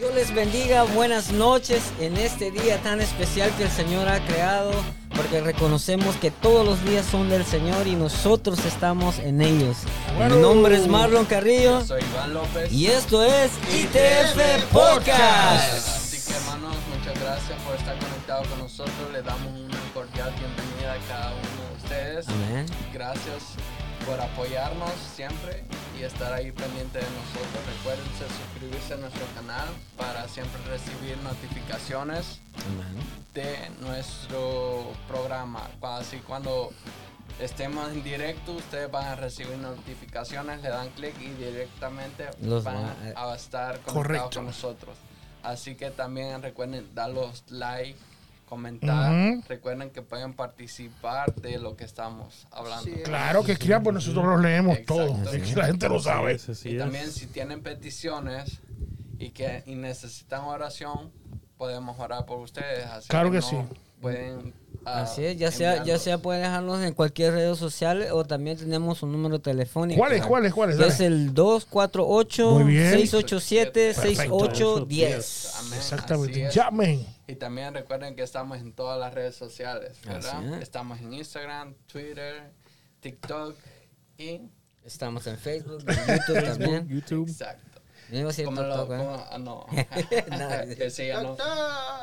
Dios les bendiga, buenas noches en este día tan especial que el Señor ha creado, porque reconocemos que todos los días son del Señor y nosotros estamos en ellos. Bueno. Mi nombre es Marlon Carrillo Soy Iván López. y esto es ITF Podcast. Así que hermanos, muchas gracias por estar conectados con nosotros. Le damos una cordial bienvenida a cada uno de ustedes. Amén. Gracias por apoyarnos siempre y estar ahí pendiente de nosotros. Recuerden suscribirse a nuestro canal para siempre recibir notificaciones de nuestro programa. Así cuando estemos en directo, ustedes van a recibir notificaciones, le dan clic y directamente Los van va- a estar conectados Correcto. con nosotros. Así que también recuerden dar los like, comentar. Recuerden que pueden participar de lo que estamos hablando. Sí. Claro que escriban, pues nosotros los leemos todos. Es que la gente lo sabe. Es, Y es. también si tienen peticiones y que y necesitan oración, podemos orar por ustedes. Así Claro que no sí. Pueden, ah, Así es, ya sea, ya sea pueden dejarnos en cualquier red social o también tenemos un número telefónico. ¿Cuáles, cuáles, cuáles? Que Dale. es el 248 Muy bien. 687 Perfecto. 6810. Amén, así Exactamente. es. Llamen. Y también recuerden que estamos en todas las redes sociales, ¿verdad? Es. Estamos en Instagram, Twitter, TikTok y... Estamos en Facebook, en YouTube también. YouTube. Exacto. Yo iba a decir ¿Cómo lo, TikTok, ¿eh? cómo- ah, no. Sí, no. Doctor.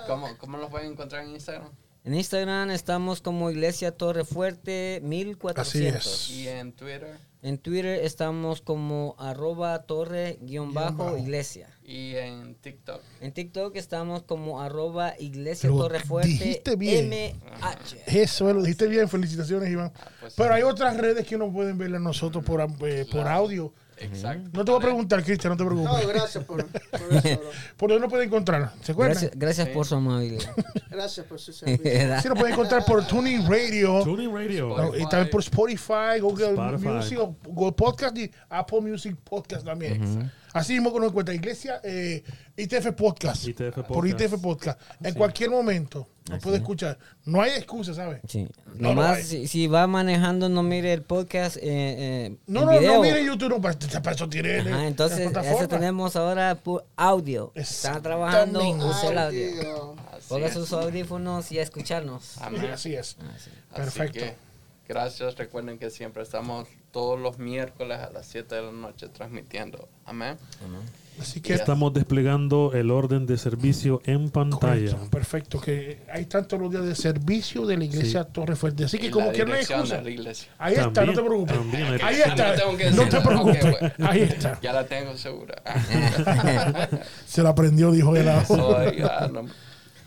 ¿Cómo, ¿Cómo los pueden encontrar en Instagram? En Instagram estamos como Iglesia Torre Fuerte 1400. Así es. Y en Twitter En Twitter estamos como arroba torre guion bajo iglesia. y en TikTok. En TikTok estamos como arroba iglesia Lo torre fuerte dijiste bien. MH. Eso, lo dijiste bien. Felicitaciones, Iván. Ah, pues Pero sí. hay otras redes que no pueden ver a nosotros por, eh, por Claro. audio. Exacto. No te voy a preguntar, Cristian, no te No, preocupes. gracias por, por eso, bro. ¿Por dónde no pueden encontrar? ¿Se acuerdan? Gracias, gracias Sí. por su amabilidad. Gracias por su servicio. Sí, lo pueden encontrar por Tuning Radio. Tuning Radio. No, y también por Spotify, Google Spotify. Music, o Google Podcast y Apple Music Podcast también. Así mismo que nos encuentra Iglesia eh, ITF Podcast. ITF Por. ITF Podcast. En cualquier momento nos puede escuchar. No hay excusa, ¿sabes? Sí. No, no Nomás si, si va manejando no mire el podcast eh, eh, No, no, video. no mire YouTube, no, para, para eso tiene Ajá, entonces eso tenemos ahora por audio. Están trabajando, use el audio. Ponga sus audífonos y a escucharnos. Amén. Así es. Así Perfecto. Gracias. Recuerden que siempre estamos todos los miércoles a las 7 de la noche transmitiendo. Amén. Así que Estamos desplegando el orden de servicio en pantalla. Correcto, perfecto. Que hay tantos los días de servicio de la iglesia Torre Fuerte. Así que Y como quieran excusa. Ahí está, no te preocupes. también Ahí está. No tengo que No te preocupes. Ok, bueno. Ahí está. Ya la tengo segura. Se la aprendió, dijo no, no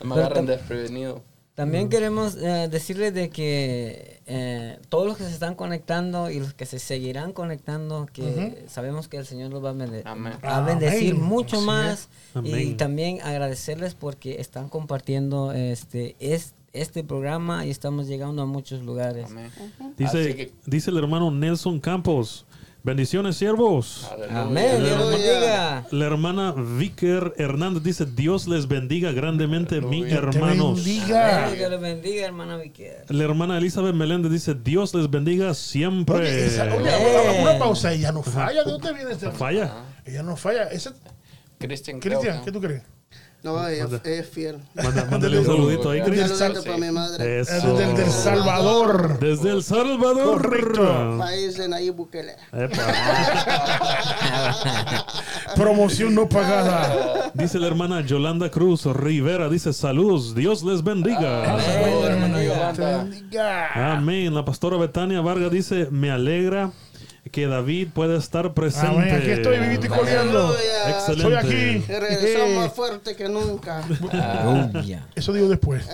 me agarren desprevenido. También queremos eh, decirles de que eh, todos los que se están conectando y los que se seguirán conectando, que sabemos que el Señor los va a, bende- Amén. va a bendecir Amén. mucho Así más y también agradecerles porque están compartiendo este es, este programa y estamos llegando a muchos lugares. Dice, que- dice el hermano Nelson Campos. Bendiciones, siervos. Aleluya. Amén, Dios los Aleluya. bendiga. La hermana Vicker Hernández dice, Dios les bendiga grandemente, mis Aleluya. hermanos. Te bendiga. Dios los bendiga, hermana Viquer. La hermana Elizabeth Meléndez dice, Dios les bendiga siempre. Oye, esa- oye, Amén. una pausa, ella no falla. ¿De dónde viene esta? Falla. Ella no falla. Cristian, Cristian, ¿qué tú crees? No, ella es fiel. Mándale un saludito ahí, Un Chris. Del saludito Sal- para mi madre. Eso. Es del, del Salvador. Desde El Salvador. Correcto. País de Nayib Bukele. Epa. Promoción no pagada. Dice la hermana Yolanda Cruz Rivera, dice saludos, Dios les bendiga. Saludos, hermano Te Yolanda. bendiga. Amén. La pastora Betania Vargas dice, me alegra que David pueda estar presente. Amén. Aquí estoy vivito y coleando. Excelente. Soy aquí. Regresó Eh, más fuerte que nunca. Aleluya. Eso digo después.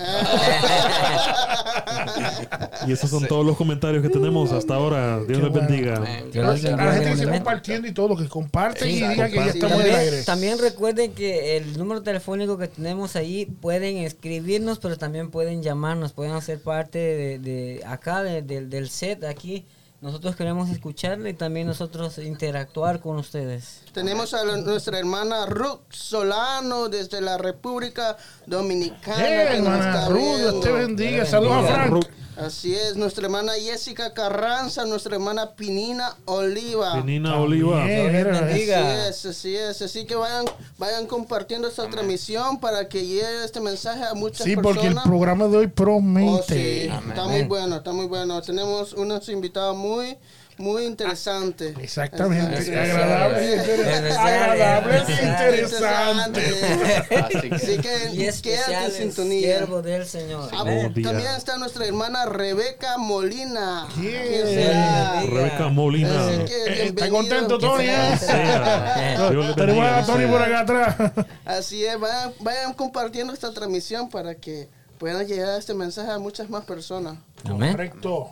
Y esos son todos los comentarios que tenemos hasta ahora. Dios les bueno. bendiga. Los A bendiga la gente que grandemente. compartiendo y todo, que comparten Sí, y digan que ya estamos en el aire. también recuerden que el número telefónico que tenemos ahí pueden escribirnos, pero también pueden llamarnos, pueden hacer parte de, de acá, de- del- del set aquí. Nosotros queremos escucharle y también nosotros interactuar con ustedes. Tenemos a la- nuestra hermana Ruth Solano desde la República Dominicana. Nos hermana Ruth, Dios te bendiga. Saludos a Frank. Ruth. Así es, nuestra hermana Jessica Carranza, nuestra hermana Pinina Oliva. Penina También. Oliva. Así es, así es. Así que vayan, vayan compartiendo esta transmisión para que llegue este mensaje a muchas Sí, personas. porque el programa de hoy Oh, sí, promete. está muy bueno, está muy bueno. Tenemos unos invitados muy, muy interesantes. Exactamente. Es. Agradable, Especial. agradable Especial. interesante. Así que Así Y que quédate en sintonía. siervo del Señor. Ah, también está nuestra hermana Rebeca Molina. Yeah. Sí. Rebeca Molina. Eh, ¿Está bienvenido. contento, Tony? le Tenemos a Tony por acá atrás. Así es, vayan, vayan compartiendo esta transmisión para que puedan llegar este mensaje a muchas más personas. Amén. Correcto.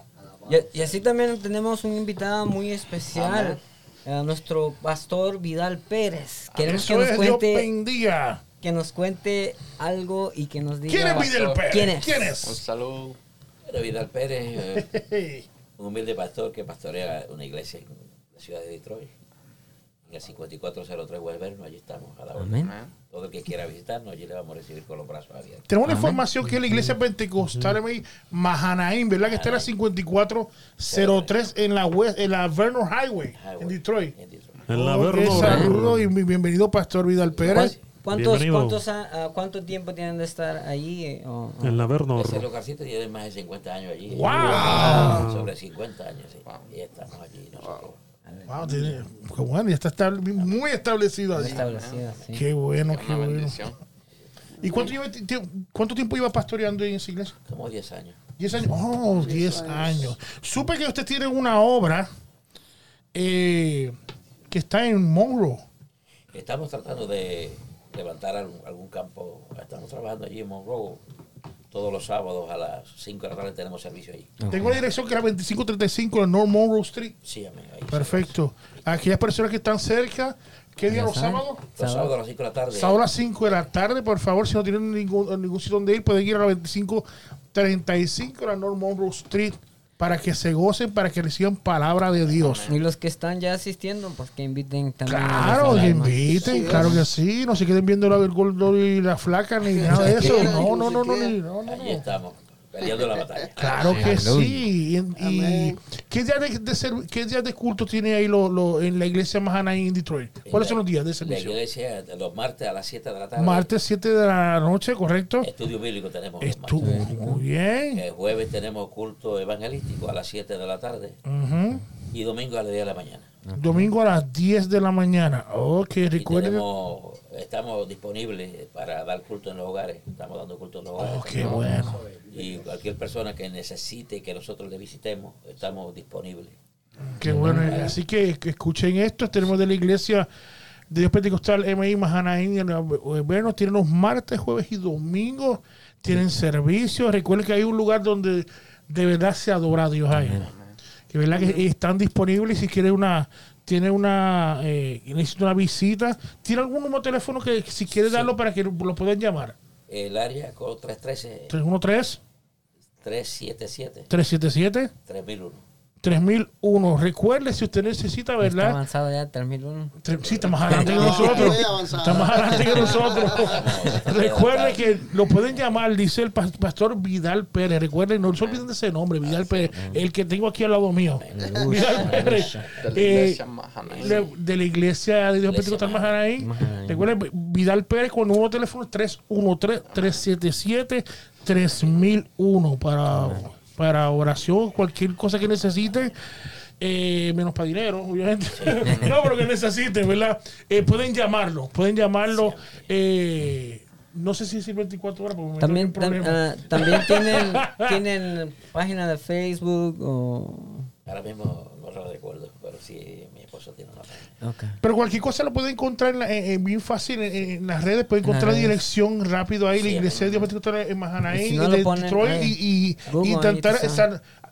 Y, y así también tenemos un invitado muy especial, a nuestro pastor Vidal Pérez. Queremos que nos cuente que nos cuente algo y que nos diga ¿Quién es Vidal Pérez? ¿Quién es? ¿Quién un saludo. Pero Vidal Pérez, eh, un humilde pastor que pastorea una iglesia en la ciudad de Detroit. En el 5403 West allí estamos a la orden. Amén. Todo el que quiera visitarnos, allí le vamos a recibir con los brazos abiertos. Tenemos una información que es la iglesia pentecostal en Mahanaim, ¿verdad? Que está en la 5403 en la, West, en la Vernon Highway, en Detroit. En Detroit. En la Ok, Verno. Saludos y bienvenido, Pastor Vidal Pérez. ¿Cuántos, Bienvenido. cuántos ah, ¿Cuánto tiempo tienen de estar allí? eh, o- o- En la Verno. Ese lugarcito tiene más de 50 años allí. ¡Wow! Sobre 50 años, sí. Y estamos allí nosotros. Wow, tiene- qué bueno, ya está estab- muy establecido sí. Qué bueno, qué bueno. ¿Y cuánto, lleva- cuánto tiempo iba pastoreando en esa iglesia? Como 10 años. 10 años. Oh, 10 años. Supe que usted tiene una obra eh, que está en Monroe. Estamos tratando de levantar algún, algún campo. Estamos trabajando allí en Monroe. Todos los sábados a las 5 de la tarde tenemos servicio allí. Tengo la dirección que es la 2535 de North Monroe Street. Sí, amén. Ahí. Perfecto. Aquellas personas que están cerca, ¿qué día los sábados? Los sábados a las 5 de la tarde. Sábado a las 5 de la tarde, por favor, si no tienen ningún, ningún sitio donde ir, pueden ir a la 2535 de la North Monroe Street para que se gocen, para que reciban palabra de Dios. Y los que están ya asistiendo, pues que inviten también. Claro, que inviten, claro que sí. No se queden viendo la del gordo y la flaca ni nada de eso. No, no, no, no, no, no, no. estamos, peleando la batalla. Claro que sí. Y, y. ¿qué, día de, de serv- ¿Qué días de culto tiene ahí lo, lo- en la iglesia Mahana en Detroit? ¿Cuáles son los días de La servicio? iglesia, los martes a las 7 de la tarde. Martes 7 de la noche, ¿correcto? Estudio bíblico tenemos. martes. muy bien. El jueves tenemos culto evangelístico a las 7 de la tarde. Ujú. Y domingo a las 10 de la mañana. Domingo a las 10 de la mañana. Ok, recuerden. tenemos, estamos disponibles para dar culto en los hogares. Estamos dando culto en los hogares. Oh, qué bueno. Y cualquier persona que necesite que nosotros le visitemos, estamos disponibles. Qué bueno. Así que, que escuchen esto. Tenemos de la iglesia de Dios Pentecostal MI Mahanaín en Vernos. Tienen los martes, jueves y domingos. Tienen servicios. Recuerden que hay un lugar donde de verdad se adora a Dios ahí. Que verdad que están disponibles. Si quiere una, tiene una, eh, necesita una visita. ¿Tiene algún número de teléfono que si quiere darlo para que lo puedan llamar? El área code 313 313 377. 377. 3001. 3001. Recuerde si usted necesita, ¿verdad? Está avanzado ya 3001. Sí, está más adelante que nosotros. Está más adelante que nosotros. Recuerde que lo pueden llamar, dice el pastor Vidal Pérez. Recuerden, no se olviden de ese nombre, Vidal Pérez, el que tengo aquí al lado mío. Vidal Pérez. Eh, de la iglesia de Dios Pentecostal Mahanaí. Recuerden, Vidal Pérez con número de teléfono 313 377 3001 para, para oración, cualquier cosa que necesite. Eh, menos para dinero, obviamente. no, pero que necesiten, ¿verdad? Eh, pueden llamarlo, pueden llamarlo. Eh, no sé si es 24 horas, porque también, tam, ah, también tienen, tienen página de Facebook o... Ahora mismo no lo recuerdo, pero sí, mi esposo tiene una página. Pero cualquier cosa lo pueden encontrar en la- en- en bien fácil en, en las redes. Las encontrar la dirección rápido ahí. La iglesia de Dios Pentecostal en Y Mahanaim, si no de ponen Detroit. ahí. Y, y- intentar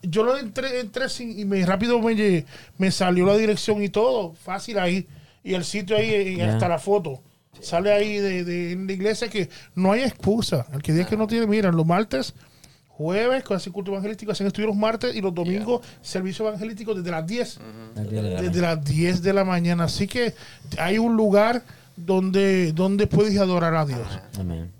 Yo lo entré, entré sin- y me rápido me, me salió la dirección y todo. Fácil ahí. Y el sitio ahí, y Ya. hasta la foto. Sale ahí de, de- en la iglesia que no hay excusa. El que diga que no tiene, miren, los martes, jueves, con ese culto evangelístico, hacen estudios los martes y los domingos, servicio evangelístico desde las 10 desde las 10 de la mañana. Así que hay un lugar donde, donde puedes adorar a Dios. Amén.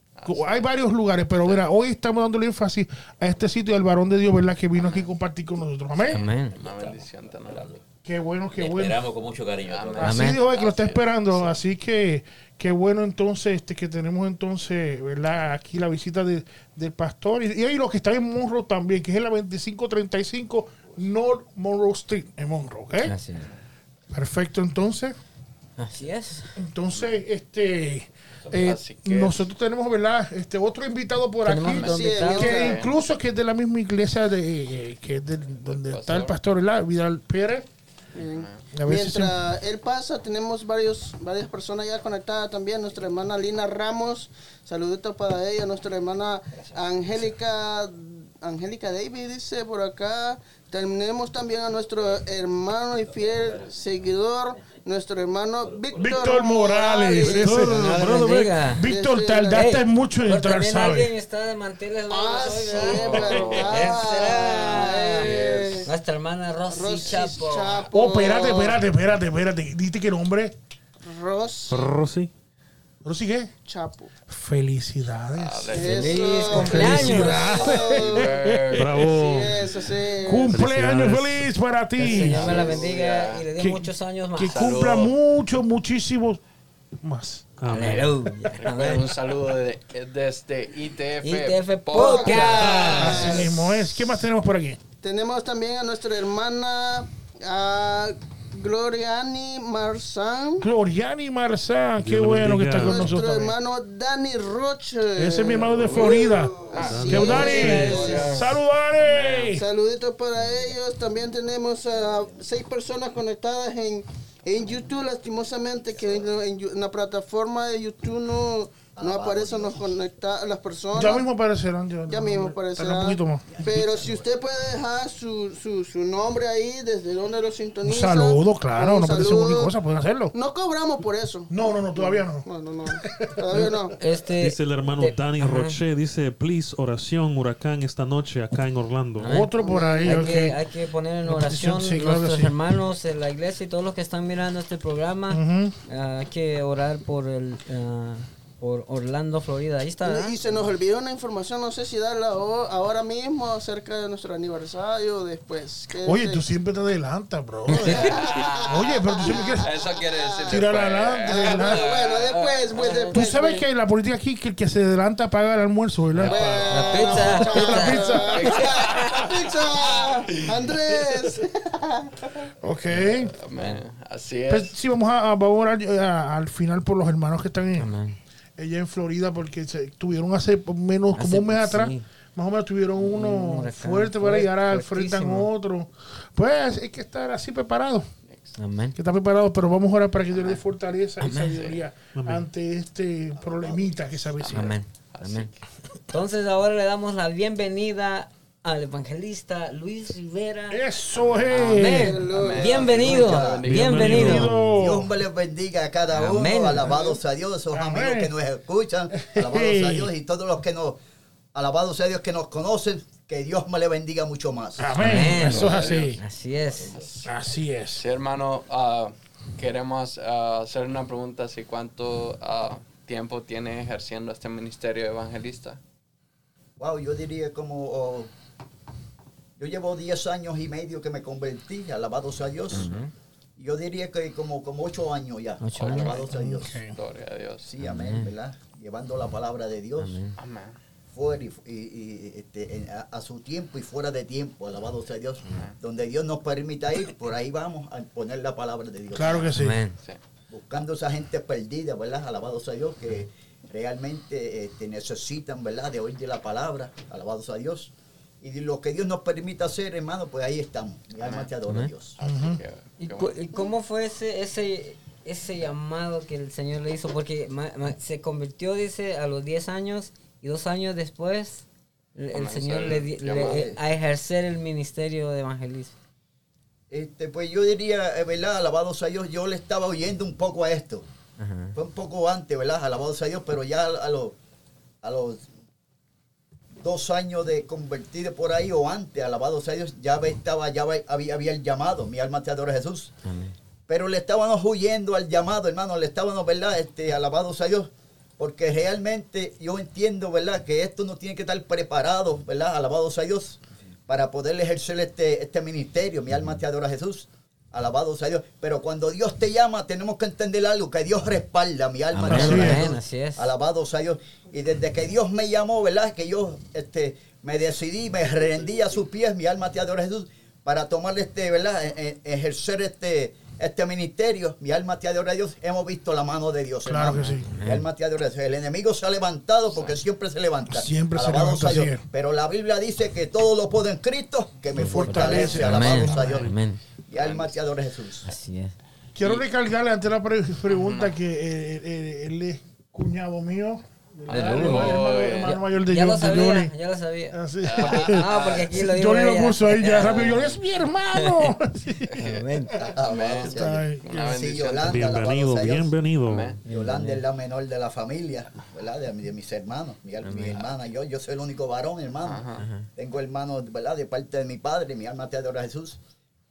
Hay varios lugares, pero mira, hoy estamos dándole énfasis a este sitio del varón de Dios, ¿verdad? Que vino aquí a compartir con nosotros. Amén. Amén. Una bendición tan grande. Qué bueno, qué Le bueno. esperamos con mucho cariño. Amén. Así Amén. Dios es que lo está esperando. Así que qué bueno entonces este que tenemos entonces, ¿verdad? Aquí la visita de- del pastor. Y, y ahí los que están en Monroe también, que es en la 2535 North Monroe Street en Monroe. ¿ok? Así es. Perfecto, entonces. Así es. Entonces, este eh, nosotros tenemos, ¿verdad? Este otro invitado por aquí. Que incluso que es de la misma iglesia de eh, que es de donde está el pastor, ¿verdad? Vidal Pérez. Bien. Mientras él pasa, tenemos varios, varias personas ya conectadas también. Nuestra hermana Lina Ramos, saluditos para ella. Nuestra hermana Angélica, Angélica David dice por acá. Tenemos también a nuestro hermano y fiel seguidor, nuestro hermano Víctor, Víctor Morales, ese. Bendiga. Víctor, Sí, tardaste Ey, mucho en pero entrar, alguien ¿sabes? está de manteles Ah, sí, ¿verdad? verdad. Nuestra hermana Rosy, Rosy Chapo. Chapo. Oh, espérate, espérate, espérate, espérate. Diste qué nombre. Rosy Rosy. ¿Rosy qué? Chapo. Felicidades. Feliz Eso. cumpleaños. Felicidades. Bravo. Eso sí. Cumpleaños feliz para El ti. Señor me la bendiga y le dé Que- muchos años más. Que cumpla mucho, muchísimos más. Aleluya. Un saludo de- desde ITF, ITF Podcast. Podcast. Así mismo es. ¿Qué más tenemos por aquí? Tenemos también a nuestra hermana a Gloriani Marzán. Gloriani Marzán, qué bueno que está con Nuestro nosotros. hermano Dani Roche. Ese es mi hermano de Florida. ¿Qué es. Dani? ¡Salud, Dani! Saluditos para ellos. También tenemos a seis personas conectadas en, en YouTube. Lastimosamente que en, en la plataforma de YouTube no, no aparecen los conecta las personas. Ya mismo aparecerán. Ya, Ya mismo Espera aparecerá. Un poquito más. Pero si usted puede dejar su, su, su nombre ahí, desde donde lo Un sintoniza. saludo, claro. un No puede ser cualquier cosa, pueden hacerlo. No cobramos por eso. No, no, no, todavía no. No, no, no. Todavía no. Este, Dice el hermano de- Dani Ajá. Roche, dice, please, oración, huracán esta noche acá en Orlando. Otro por ahí, Hay, ok. que, hay que poner en oración sí, claro nuestros sí. hermanos en la iglesia y todos los que están mirando este programa. Ujú. Ah, hay que orar por el ah, por Orlando, Florida. Ahí está. ¿verdad? Y se nos olvidó una información, no sé si darla ho- ahora mismo acerca de nuestro aniversario o después. ¿Qué Oye, tú siempre te adelantas, bro. Oye, pero tú siempre quieres Eso quiere decir tirar después. adelante. Ah, bueno, después, pues, Tú después. sabes pues. que la política aquí, que el que se adelanta paga el almuerzo, ¿verdad? La pizza. La pizza. ¡La pizza! ¡Andrés! Ok. Así Pues es. sí, vamos a, a- vamos a orar a- al final por los hermanos que están en, Amén. Ella en Florida, porque se, tuvieron hace menos, como un mes atrás, sí. más o menos tuvieron uno Un fuerte para ahora fuerte, enfrentan fuertísimo. otro. Pues hay que estar así preparado, Amén. que estar preparado, pero vamos a orar para que Dios le dé fortaleza y sabiduría ante este problemita que se avecina. Amén. Amén. Entonces ahora le damos la bienvenida al evangelista Luis Rivera. Eso es. Amén. Bienvenido. Bienvenido. Bienvenido. Dios me les bendiga a cada uno. Amén. Alabados a Dios, esos Amén. amigos que nos escuchan. Alabados a Dios y todos los que nos. Alabados a Dios que nos conocen. Que Dios me le bendiga mucho más. Amén. Amén. Eso es así. Así es. Así es. Sí, hermano, ah, queremos ah, hacer una pregunta, si cuánto ah, tiempo tiene ejerciendo este ministerio evangelista. Wow, yo diría como. Yo llevo 10 años y medio que me convertí. Alabados a Dios. Yo diría que como, como 8 años ya. Ocho años. Alabados a Dios. Gloria a Dios. Sí, amén, ¿verdad? Llevando la palabra de Dios. Amén. fuera y, y- y, este, en- a, a su tiempo y fuera de tiempo, alabado sea Dios. Donde Dios nos permita ir, por ahí vamos a poner la palabra de Dios. Claro que sí. Amén. Sí. Buscando esa gente perdida, ¿verdad? Alabado sea Dios, que realmente este, necesitan, ¿verdad? De oír de la palabra, alabado sea Dios. Y de lo que Dios nos permita hacer, hermano, pues ahí estamos. Mi alma te adora, Amén. Dios. ¿Y, cómo fue ese, ese, ese llamado que el Señor le hizo? Porque ma- ma- se convirtió, dice, a los 10 años y dos años después el, Señor le, le- a ejercer el ministerio de evangelismo. Este, pues yo diría, eh, ¿verdad? Alabado sea Dios, yo le estaba oyendo un poco a esto. Ajá. Fue un poco antes, ¿verdad? Alabado sea Dios, pero ya a los, a los dos años de convertido por ahí o antes, alabado sea Dios, ya estaba, ya había, había el llamado, mi alma te adora Jesús. Amén. Pero le estábamos huyendo al llamado, hermano, le estábamos, ¿verdad? Este, alabado sea Dios, porque realmente yo entiendo, ¿verdad? Que esto no tiene que estar preparado, ¿verdad? Alabados a Dios, para poder ejercer este, este ministerio. Mi alma te adora Jesús. Alabados a Dios. Pero cuando Dios te llama, tenemos que entender algo, que Dios respalda. Mi alma te Amén, adora Así es. Jesús. así es. Alabados a Dios. Y desde que Dios me llamó, ¿verdad? Que yo este, me decidí, me rendí a sus pies, mi alma te adora Jesús, para tomar este, ¿verdad? E- e- ejercer este, este ministerio. Mi alma te adora Dios. Hemos visto la mano de Dios. Claro hermano. que sí. Mi alma te adora Dios. El enemigo se ha levantado porque siempre se levanta. Siempre se Alabados levanta, Dios. Pero la Biblia dice que todo lo puedo en Cristo que me Me fortalece. fortalece. Amén. Alabados a Dios. Amén. Mi alma te adora Jesús. Así es. Quiero recalcarle ante la pre- pregunta que eh, eh, él es cuñado mío. Hermano, mayor de Ya lo sabía, ya lo sabía. Así. Ah, porque aquí lo digo Johnny lo puso ahí ya rápido. Yo, es mi hermano. Amén. Bienvenido, bienvenido. Yolanda es la menor de la familia, ¿verdad? De, de mis hermanos, mi, mi hermana, yo, yo soy el único varón, hermano. Ajá. Tengo hermanos, ¿verdad? De parte de mi padre, mi alma te adora Jesús.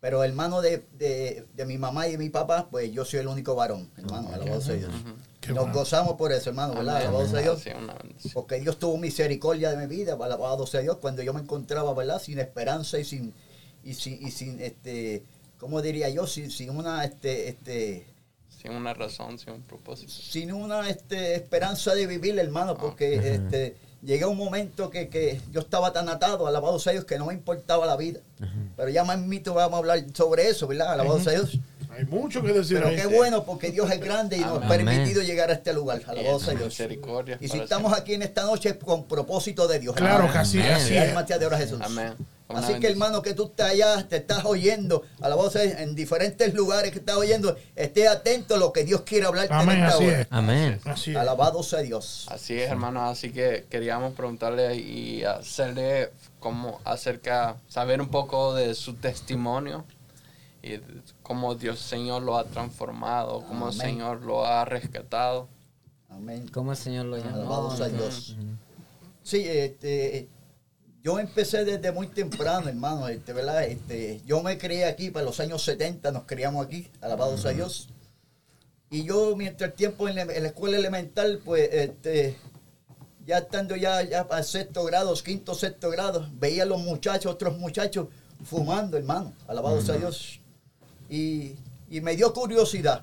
Pero hermano de, de, de mi mamá y de mi papá, pues yo soy el único varón, hermano, alabado sea Dios. Qué Nos bueno. gozamos por eso, hermano, ¿verdad? Amén. Alabado sea Dios. Porque Dios tuvo misericordia de mi vida, alabado sea Dios, cuando yo me encontraba, ¿verdad? Sin esperanza y sin, y sin, y sin este, ¿cómo diría yo? Sin, sin una, este, este, Sin una razón, sin un propósito. sin una este, esperanza de vivir, hermano, porque este, llegué a un momento que, que yo estaba tan atado, alabado sea Dios, que no me importaba la vida. Pero ya más mito vamos a hablar sobre eso, ¿verdad? Alabado sea Dios. Hay mucho que decir Pero qué bueno, porque Dios es grande y nos ha permitido llegar a este lugar. Alabado sea Dios. Misericordia. Y si estamos aquí en esta noche es con propósito de Dios. Claro que así, es. alma Jesús. Amén. Una Así que hermano, que tú estás allá, te estás oyendo, alabado sea Dios, en diferentes lugares que estás oyendo, esté atento a lo que Dios quiere hablarte Amén, en esta así hora. es. Amén. Así es. Alabado sea Dios. Así es, hermano. Así que queríamos preguntarle y hacerle como acerca, saber un poco de su testimonio y cómo Dios Señor lo ha transformado, cómo el Amén. Señor lo ha rescatado. Amén. ¿Cómo el Señor lo llamó? Alabado sea Dios. Sí, este, yo empecé desde muy temprano, hermano, este, ¿verdad? Este, yo me crié aquí para los años 70, nos criamos aquí, alabado sea Dios. Y yo, mientras el tiempo en la, en la escuela elemental, pues, este, ya estando ya, ya para sexto grado, quinto, sexto grado, veía a los muchachos, otros muchachos, fumando, hermano, alabado sea Dios. Y, y me dio curiosidad,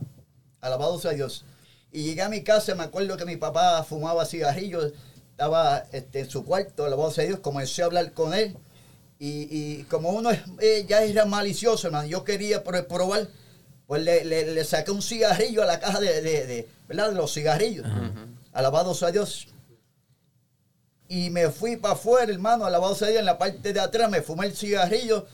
alabado sea Dios. Y llegué a mi casa, me acuerdo que mi papá fumaba cigarrillos, estaba este, en su cuarto, alabado sea Dios, comencé a hablar con él. Y, y como uno es- eh, ya era malicioso, hermano, yo quería pro- probar, pues le, le- le saqué un cigarrillo a la caja de, de- de, ¿verdad? de los cigarrillos. Alabado sea Dios. Y me fui para afuera, hermano, alabado sea Dios, en la parte de atrás, me fumé el cigarrillo,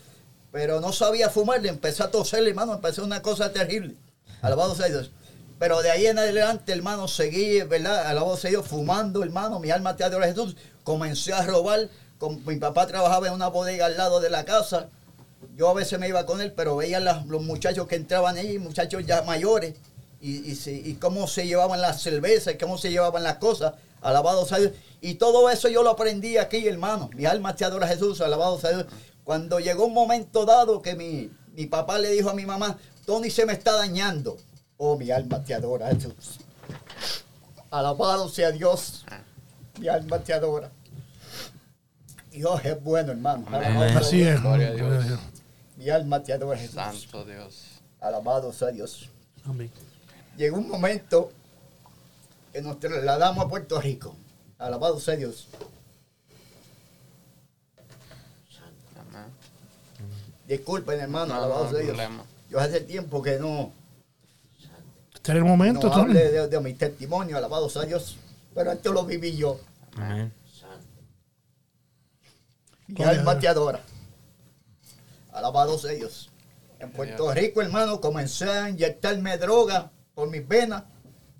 pero no sabía fumar, le empecé a toser, hermano, empecé una cosa terrible. Alabado sea Dios. Pero de ahí en adelante, hermano, seguí, ¿verdad? Alabado sea Dios, fumando, hermano, mi alma te adora Jesús. Comencé a robar, con, mi papá trabajaba en una bodega al lado de la casa. Yo a veces me iba con él, pero veía los muchachos que entraban ahí, muchachos ya mayores, y, y, y cómo se llevaban las cervezas, y cómo se llevaban las cosas. Alabado sea Dios. Y todo eso yo lo aprendí aquí, hermano. Mi alma te adora Jesús, alabado sea Dios. Cuando llegó un momento dado que mi, mi papá le dijo a mi mamá, Tony se me está dañando. Oh, mi alma te adora Jesús. Alabado sea Dios. Mi alma te adora. Dios es bueno, hermano. Alabado sea Así Dios. es. Gloria a Dios. Mi alma te adora Jesús. Santo Dios. Alabado sea Dios. Amén. Llegó un momento que nos trasladamos a Puerto Rico. Alabado sea Dios. Amén. Disculpen, hermano. No, alabado no, sea Dios. problema. Yo hace tiempo que no, Este es el momento, no hablé de, de mi testimonio. Alabado sea Dios. Pero esto lo viví yo. Amén. Mi alma Dios. te adora. Alabado sea Dios. En Puerto Rico, hermano, comencé a inyectarme droga por mis venas.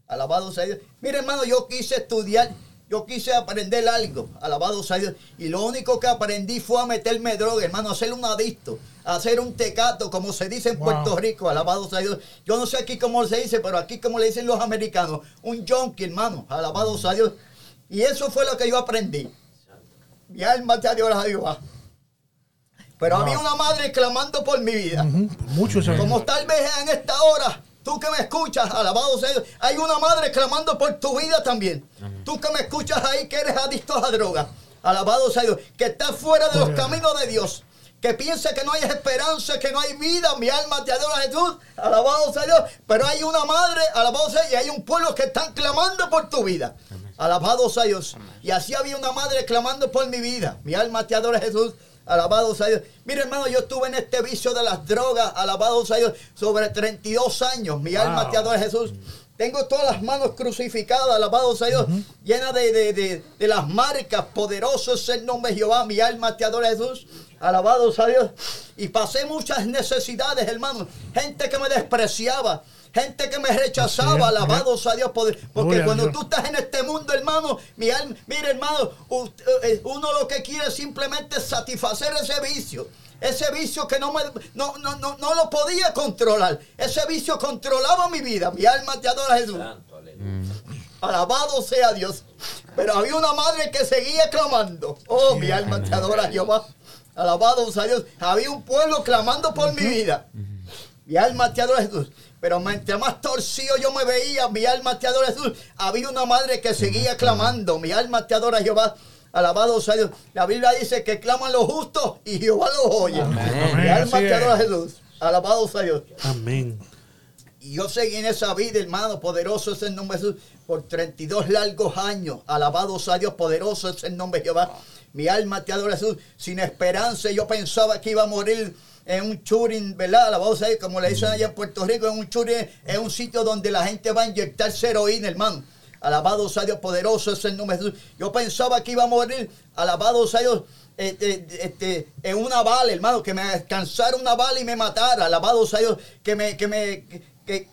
Alabado sea Dios. Mire, hermano, yo quise estudiar, yo quise aprender algo. Alabado sea Dios. Y lo único que aprendí fue a meterme droga, hermano, a ser un adicto, a ser un tecato, como se dice en Wow. Puerto Rico. Alabado sea Dios. Yo no sé aquí cómo se dice, pero aquí como le dicen los americanos, un junkie, hermano. Alabado sea Dios. Y eso fue lo que yo aprendí. Mi alma te adora a Jehová. Pero Wow. había una madre clamando por mi vida. Muchos años. Como tal vez en esta hora tú que me escuchas, alabado sea Dios, hay una madre clamando por tu vida también. Tú que me escuchas ahí que eres adicto a la droga, alabado sea Dios, que estás fuera de los caminos de Dios. Que piensa que no hay esperanza, que no hay vida, mi alma te adora Jesús, alabado sea Dios. Pero hay una madre, alabado sea, y hay un pueblo que están clamando por tu vida. Alabado sea Dios. Y así había una madre clamando por mi vida. Mi alma te adora Jesús. Alabado sea Dios. Mire, hermano, yo estuve en este vicio de las drogas. Alabado sea Dios. Sobre 32 años. Mi alma te adora Jesús. Tengo todas las manos crucificadas, alabado sea Dios, llenas de, de- de- de las marcas. Poderoso es el nombre de Jehová. Mi alma te adora Jesús. Alabado sea Dios. Y pasé muchas necesidades, hermano. Gente que me despreciaba. Gente que me rechazaba, es, alabado sea Dios, porque Gloria a cuando Dios. tú estás en este mundo, hermano, mi alma, mire, hermano, u- eh, uno lo que quiere es simplemente satisfacer ese vicio. Ese vicio que no, me, no, no, no, no lo podía controlar. Ese vicio controlaba mi vida. Mi alma te adora Jesús. Santo, aleluya. Alabado sea Dios. Pero había una madre que seguía clamando. Oh, mi alma te adora Jehová. Alabado sea Dios. Había un pueblo clamando por mi vida. Mi alma te adora Jesús. Pero mientras más torcido yo me veía, mi alma te adora Jesús. Había una madre que seguía clamando. Mi alma te adora Jehová. Alabado sea Dios. La Biblia dice que claman los justos y Jehová los oye. Amén. Mi alma Así te es. adora Jesús. Alabado sea Dios. Amén. Y yo seguí en esa vida, hermano, poderoso es el nombre de Jesús, por 32 largos años. Alabado sea Dios, poderoso es el nombre de Jehová. Mi alma te adora Jesús, sin esperanza. Yo pensaba que iba a morir en un churin, ¿verdad? Alabado sea Dios, como le dicen allá en Puerto Rico, en un churin, en un sitio donde la gente va a inyectarse heroína, hermano. Alabado sea Dios, poderoso es el nombre de Jesús. Yo pensaba que iba a morir, alabado sea Dios, este, este, en una bala, hermano, que me alcanzara una bala y me matara. Alabado sea Dios, que me, que me, que,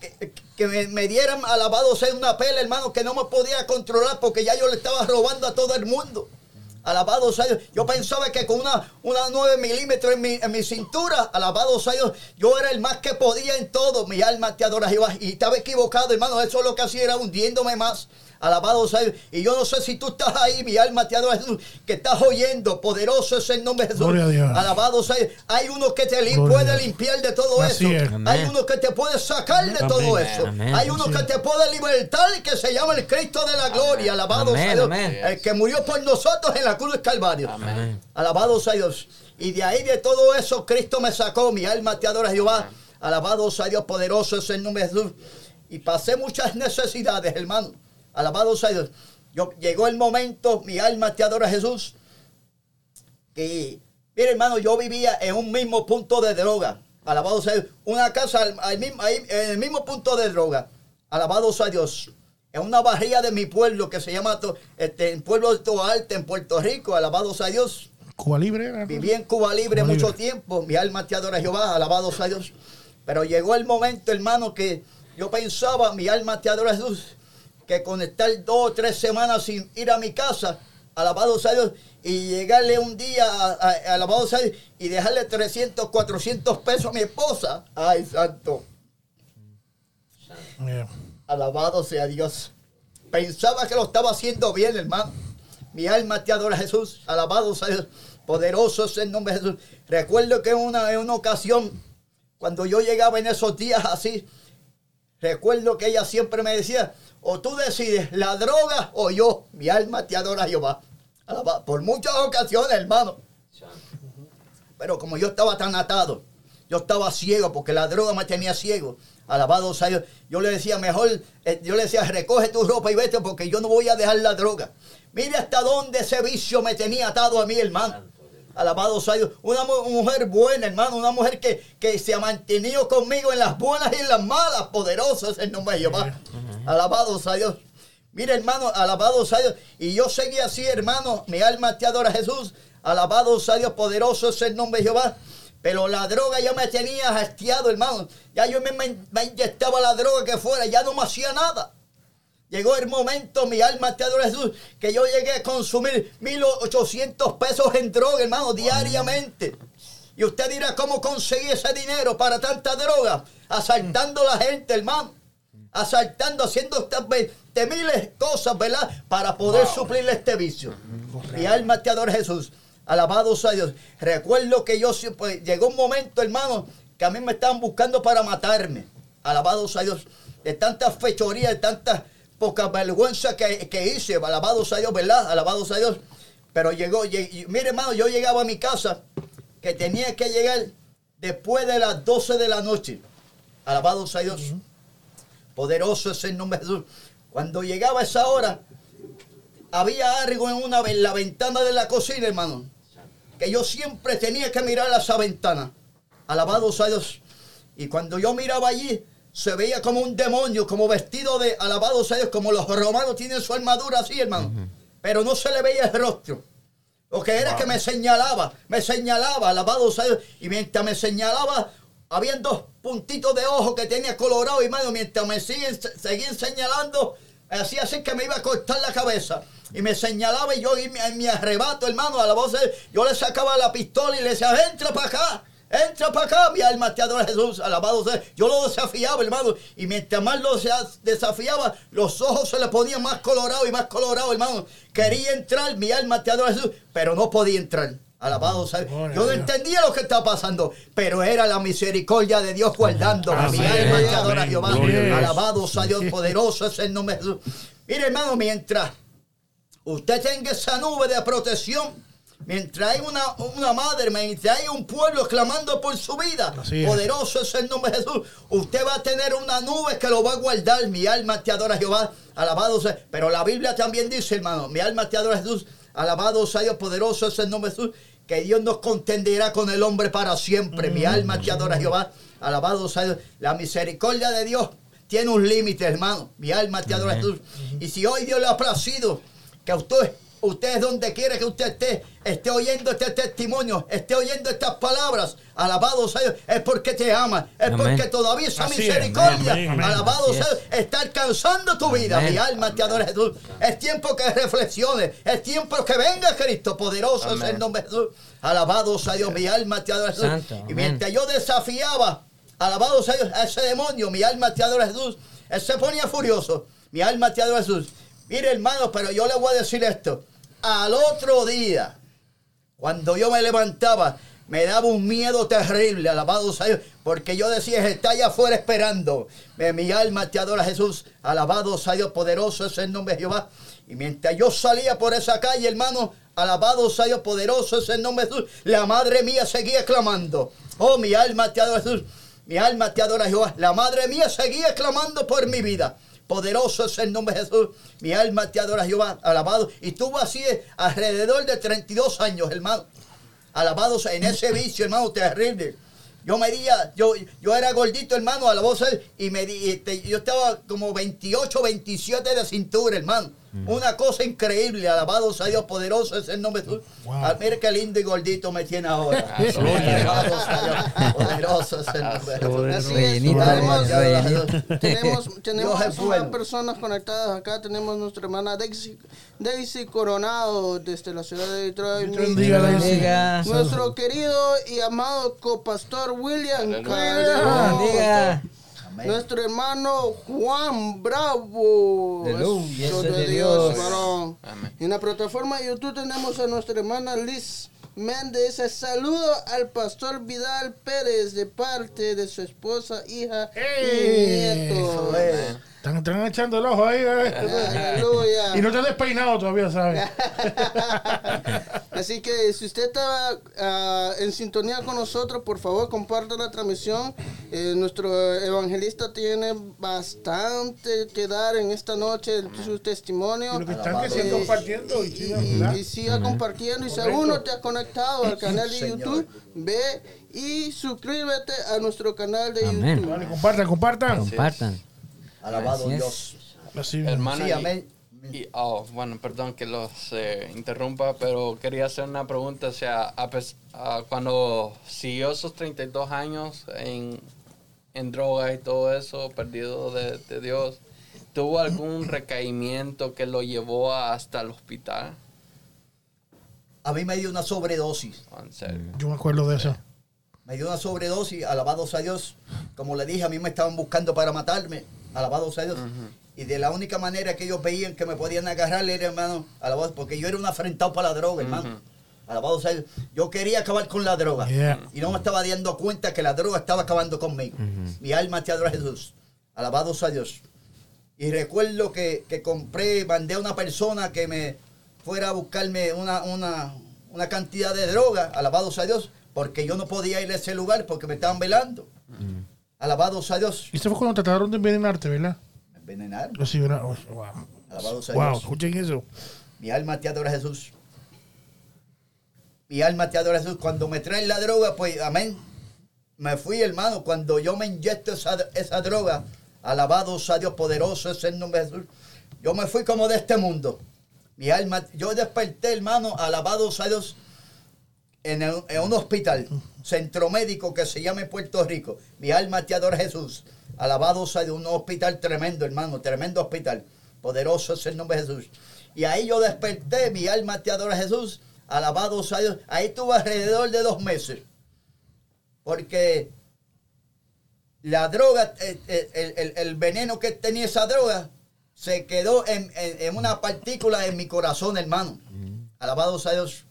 que- me dieran, alabado sea una pela, hermano, que no me podía controlar porque ya yo le estaba robando a todo el mundo. Alabado sea Dios. Yo pensaba que con una, una 9 milímetros en mi, en mi cintura, alabado sea Dios, yo era el más que podía en todo. Mi alma te adora, Jehová. Y estaba equivocado, hermano. Eso lo que hacía era hundiéndome más. Alabado sea Dios. Y yo no sé si tú estás ahí, mi alma te adora Jesús, que estás oyendo. Poderoso es el nombre de Jesús. Gloria a Dios. Alabado sea Dios. Hay uno que te Gloria puede limpiar de todo Así eso. es. Hay uno que te puede sacar de Amén. todo eso. Amén. Hay uno Así que es. te puede libertar que se llama el Cristo de la gloria. Alabado Amén, sea Dios. amén. El que murió por nosotros en la cruz del Calvario. Amén. Alabado sea Dios. Y de ahí de todo eso Cristo me sacó. Mi alma te adora Jehová. Alabado sea Dios poderoso es el nombre de Jesús. Y pasé muchas necesidades, hermano. Alabado sea Dios. Yo, llegó el momento, mi alma te adora Jesús. Que, mire hermano, yo vivía en un mismo punto de droga. Alabado sea Dios. Una casa al- al mismo- ahí, en el mismo punto de droga. Alabado sea Dios. En una barría de mi pueblo que se llama este, el pueblo de Toalte en Puerto Rico. Alabado sea Dios. Cuba Libre. ¿no? Viví en Cuba Libre Cuba mucho Libre. tiempo. Mi alma te adora Jehová, alabado sea Dios. Pero llegó el momento, hermano, que yo pensaba, mi alma te adora Jesús, que con estar dos o tres semanas sin ir a mi casa, alabado sea Dios, y llegarle un día, a- a- alabado sea Dios, y dejarle 300, 400 pesos a mi esposa. Ay, santo. Yeah. Alabado sea Dios. Pensaba que lo estaba haciendo bien, hermano. Mi alma te adora Jesús. Alabado sea Dios. Poderoso es el nombre de Jesús. Recuerdo que en una, en una ocasión, cuando yo llegaba en esos días así, recuerdo que ella siempre me decía, o tú decides la droga o yo. Mi alma te adora Jehová. Por muchas ocasiones, hermano. Pero como yo estaba tan atado, yo estaba ciego porque la droga me tenía ciego. Alabado sea Dios. Yo le decía, mejor, eh, yo le decía, recoge tu ropa y vete porque yo no voy a dejar la droga. Mire hasta dónde ese vicio me tenía atado a mí, hermano. Alabado sea Dios. Una mu- mujer buena, hermano. Una mujer que, que se ha mantenido conmigo en las buenas y en las malas. Poderoso es el nombre de Jehová. Alabado sea Dios. Mire, hermano, alabado sea Dios. Y yo seguí así, hermano. Mi alma te adora, Jesús. Alabado sea Dios, poderoso es el nombre de Jehová. Pero la droga ya me tenía hastiado, hermano. Ya yo me, me- me inyectaba la droga que fuera, ya no me hacía nada. Llegó el momento, mi alma te adora Jesús, que yo llegué a consumir 1.800 pesos en droga, hermano, diariamente. Y usted dirá, ¿cómo conseguí ese dinero para tanta droga? Asaltando a la gente, hermano. Asaltando, haciendo estas 20 miles cosas, ¿verdad? Para poder suplirle este vicio. Mi alma te adora Jesús. Alabado sea Dios. Recuerdo que yo, sí, pues, llegó un momento, hermano, que a mí me estaban buscando para matarme. alabados a Dios, de tantas fechorías, de tantas poca vergüenza que, que hice, alabados a Dios, ¿verdad? Alabados a Dios. Pero llegó, lleg- mire hermano, yo llegaba a mi casa que tenía que llegar después de las 12 de la noche. Alabados a Dios. Poderoso es el nombre de Jesús. Cuando llegaba a esa hora, había algo en, una, en la ventana de la cocina, hermano. Que yo siempre tenía que mirar a esa ventana. Alabados a Dios. Y cuando yo miraba allí, se veía como un demonio, como vestido de alabados a Dios, como los romanos tienen su armadura así, hermano. Pero no se le veía el rostro. Lo que era que me señalaba, me señalaba, alabados a Dios. Y mientras me señalaba, habían dos puntitos de ojo que tenía colorado, hermano. Mientras me siguen, seguían señalando, hacía así que me iba a cortar la cabeza. Y me señalaba y yo en mi, arrebato, hermano, a la voz de yo le sacaba la pistola y le decía, entra para acá. Entra para acá, mi alma te adora Jesús, alabado sea. Yo lo desafiaba, hermano, y mientras más lo desa- desafiaba, los ojos se le ponían más colorados y más colorados, hermano. Quería entrar, mi alma te adora Jesús, pero no podía entrar. Alabado sea. Yo no entendía lo que estaba pasando, pero era la misericordia de Dios guardando. Mi alma te adora. Jehová. Gloria a Dios. Alabado sea Dios, poderoso es el nombre de Jesús. Mire, hermano, mientras usted tenga esa nube de protección, mientras hay una, una madre, mientras hay un pueblo clamando por su vida, es. poderoso es el nombre de Jesús, usted va a tener una nube que lo va a guardar. Mi alma te adora Jehová, alabado sea. Pero la Biblia también dice, hermano, mi alma te adora Jesús, alabado sea Dios, poderoso es el nombre de Jesús, que Dios nos contenderá con el hombre para siempre. Mi alma te adora Jehová, alabado sea Dios. La misericordia de Dios tiene un límite, hermano. Mi alma te adora Jesús. Y si hoy Dios le ha placido que usted, usted donde quiera que usted esté, esté oyendo este testimonio, esté oyendo estas palabras, alabado sea Dios, es porque te ama, es Amén. porque todavía esa Así es. misericordia, Amén, amén. alabado sea. Dios, está alcanzando tu vida. Mi alma te adora Jesús. Es tiempo que reflexiones, es tiempo que venga Cristo, poderoso es el nombre de Jesús. Alabado sea Dios, mi alma te adora Jesús. Santo, y mientras yo desafiaba, alabado sea Dios, a ese demonio, mi alma te adora Jesús. Él se ponía furioso. Mi alma te adora Jesús. Mire, hermano, pero yo le voy a decir esto. Al otro día, cuando yo me levantaba, me daba un miedo terrible, alabado sea Dios, porque yo decía, está allá afuera esperando. Eh, Mi alma te adora Jesús, alabado sea Dios, poderoso es el nombre de Jehová. Y mientras yo salía por esa calle, hermano, alabado sea Dios, poderoso es el nombre de Jesús, la madre mía seguía clamando. Oh, mi alma te adora Jesús, mi alma te adora Jehová. La madre mía seguía clamando por mi vida. Poderoso es el nombre de Jesús. Mi alma te adora Jehová. Alabado. Y tuvo así alrededor de 32 años, hermano. Alabados en ese vicio, hermano, terrible. Yo medía, yo, yo era gordito, hermano, a la voz y me este, yo estaba como 28, 27 de cintura, hermano. Una cosa increíble, alabado sea Dios, poderoso es el nombre de Jesús. Wow. Ah, mira qué lindo y gordito me tiene ahora. Alabado sea Dios, poderoso es el nombre de Jesús. Así es, tenemos, tenemos, tenemos personas conectadas acá. Tenemos nuestra hermana Daisy, Daisy Coronado desde la ciudad de Detroit. Bendiga. Nuestro querido y amado copastor William. Bendiga. Amén. Nuestro hermano Juan Bravo. Aleluya, Eso eso es de Dios, Dios. varón. Amén. En la plataforma de YouTube tenemos a nuestra hermana Liz Méndez. Saludo al pastor Vidal Pérez de parte de su esposa, hija y nieto. Están, están echando el ojo ahí. eh. Aleluya. Y no te has despeinado todavía, ¿sabes? Así que si usted está ah, en sintonía con nosotros, por favor comparta la transmisión. Eh, nuestro evangelista tiene bastante que dar en esta noche en su testimonio. Y lo que están que Dios. compartiendo y Y, sigan, y- ¿verdad? y siga compartiendo. Y si aún no te has conectado al canal de Señor. YouTube, ve y suscríbete a nuestro canal de Amén. YouTube. Vale, compartan, compartan. Compartan. Alabado Así. Dios. Así, Hermano, Sí, y- amén. y- oh, bueno, perdón que los eh, interrumpa, pero quería hacer una pregunta. O sea, a a cuando siguió esos 32 años en, en droga y todo eso, perdido de, de Dios, ¿tuvo algún recaimiento que lo llevó hasta el hospital? A mí me dio una sobredosis. Oh, En serio. Yo me acuerdo de eso. Me dio una sobredosis, alabados a Dios. Como le dije, a mí me estaban buscando para matarme, alabados a Dios. Y de la única manera que ellos veían que me podían agarrar era, hermano, alabados, porque yo era un afrentado para la droga, hermano. Alabado sea Dios. Yo quería acabar con la droga. Yeah. Y no me estaba dando cuenta que la droga estaba acabando conmigo. Mi alma te adora a Jesús. Alabado sea Dios. Y recuerdo que, que compré, mandé a una persona que me fuera a buscarme una, una, una cantidad de droga. Alabado sea Dios. Porque yo no podía ir a ese lugar porque me estaban velando. Alabado sea Dios. Y eso fue cuando trataron de envenenarte, ¿verdad? Me envenenaron. Yo sí, wow. Alabado sea Wow, Dios. escuchen eso. Mi alma te adora Jesús. Mi alma te adora Jesús. Cuando me traen la droga, pues amén. Me fui, hermano. Cuando yo me inyecto esa, esa droga, alabado sea Dios poderoso, es el nombre de Jesús. Yo me fui como de este mundo. Mi alma, yo desperté, hermano, alabado sea Dios, en, el- en un hospital, centro médico que se llama en Puerto Rico. Mi alma te adora Jesús. Alabado sea Dios, un hospital tremendo, hermano, tremendo hospital. Poderoso es el nombre de Jesús. Y ahí yo desperté, mi alma te adora Jesús. Alabado sea Dios. Ahí estuve alrededor de dos meses. Porque la droga, eh, eh, el, el- el veneno que tenía esa droga, se quedó en, en- en una partícula en mi corazón, hermano. Alabado sea Dios.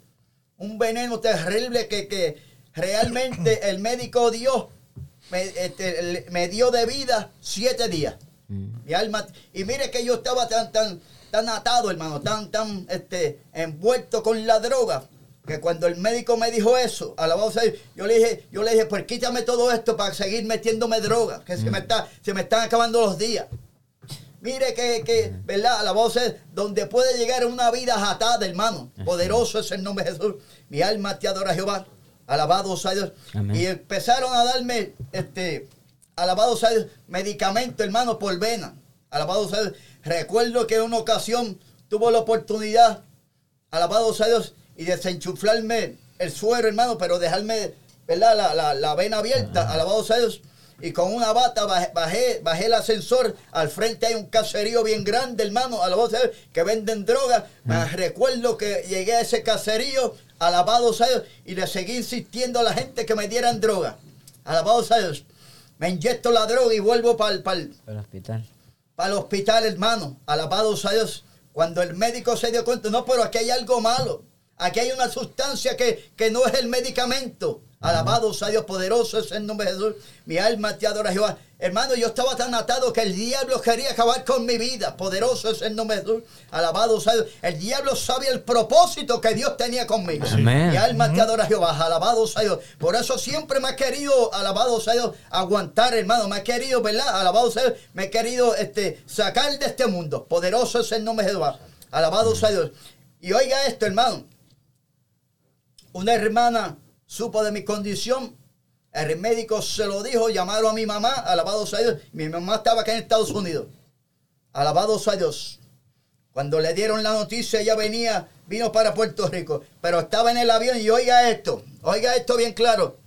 Un veneno terrible que, que realmente el médico dio, me, este, me dio de vida siete días. Mi alma. Y mire que yo estaba tan, tan, tan atado, hermano, tan, tan este, envuelto con la droga. Que cuando el médico me dijo eso, alabado sea yo le dije, yo le dije, pues quítame todo esto para seguir metiéndome droga, que se me está, se me están acabando los días. Mire que, que ¿verdad? Alabado sea donde puede llegar una vida atada, hermano. Poderoso es el nombre de Jesús. Mi alma te adora, Jehová. Alabado sea Dios. Amén. Y empezaron a darme, este, alabado sea Dios, medicamento, hermano, por vena. Alabado sea Dios. Recuerdo que en una ocasión tuvo la oportunidad, alabado sea Dios, y desenchuflarme el suero, hermano, pero dejarme, ¿verdad? La, la, la vena abierta, alabado sea Dios. Y con una bata bajé, bajé, bajé el ascensor. Al frente hay un caserío bien grande, hermano, alabado sea Dios, que venden droga. Me recuerdo que llegué a ese caserío, alabado sea Dios, y le seguí insistiendo a la gente que me dieran droga. Alabado sea Dios. Me inyecto la droga y vuelvo para el, el hospital. para el hospital, hermano. Alabado sea Dios. Cuando el médico se dio cuenta, no, pero aquí hay algo malo. Aquí hay una sustancia que, que no es el medicamento. Alabado sea Dios, poderoso es el nombre de Jesús. Mi alma te adora, Jehová. Hermano, yo estaba tan atado que el diablo quería acabar con mi vida. Poderoso es el nombre de Jesús. Alabado sea Dios. El diablo sabía el propósito que Dios tenía conmigo. Amén. Mi alma te adora, Jehová. Alabado sea Dios. Por eso siempre me ha querido, alabado sea Dios, aguantar, hermano. Me ha querido, ¿verdad? Alabado sea Dios. Me he querido este, sacar de este mundo. Poderoso es el nombre de Jehová. Alabado sea Dios. Y oiga esto, hermano. Una hermana supo de mi condición. El médico se lo dijo, llamaron a mi mamá, alabado sea Dios. Mi mamá estaba acá en Estados Unidos. Alabado sea Dios. Cuando le dieron la noticia, ella venía, vino para Puerto Rico, pero estaba en el avión y oiga esto, oiga esto bien claro.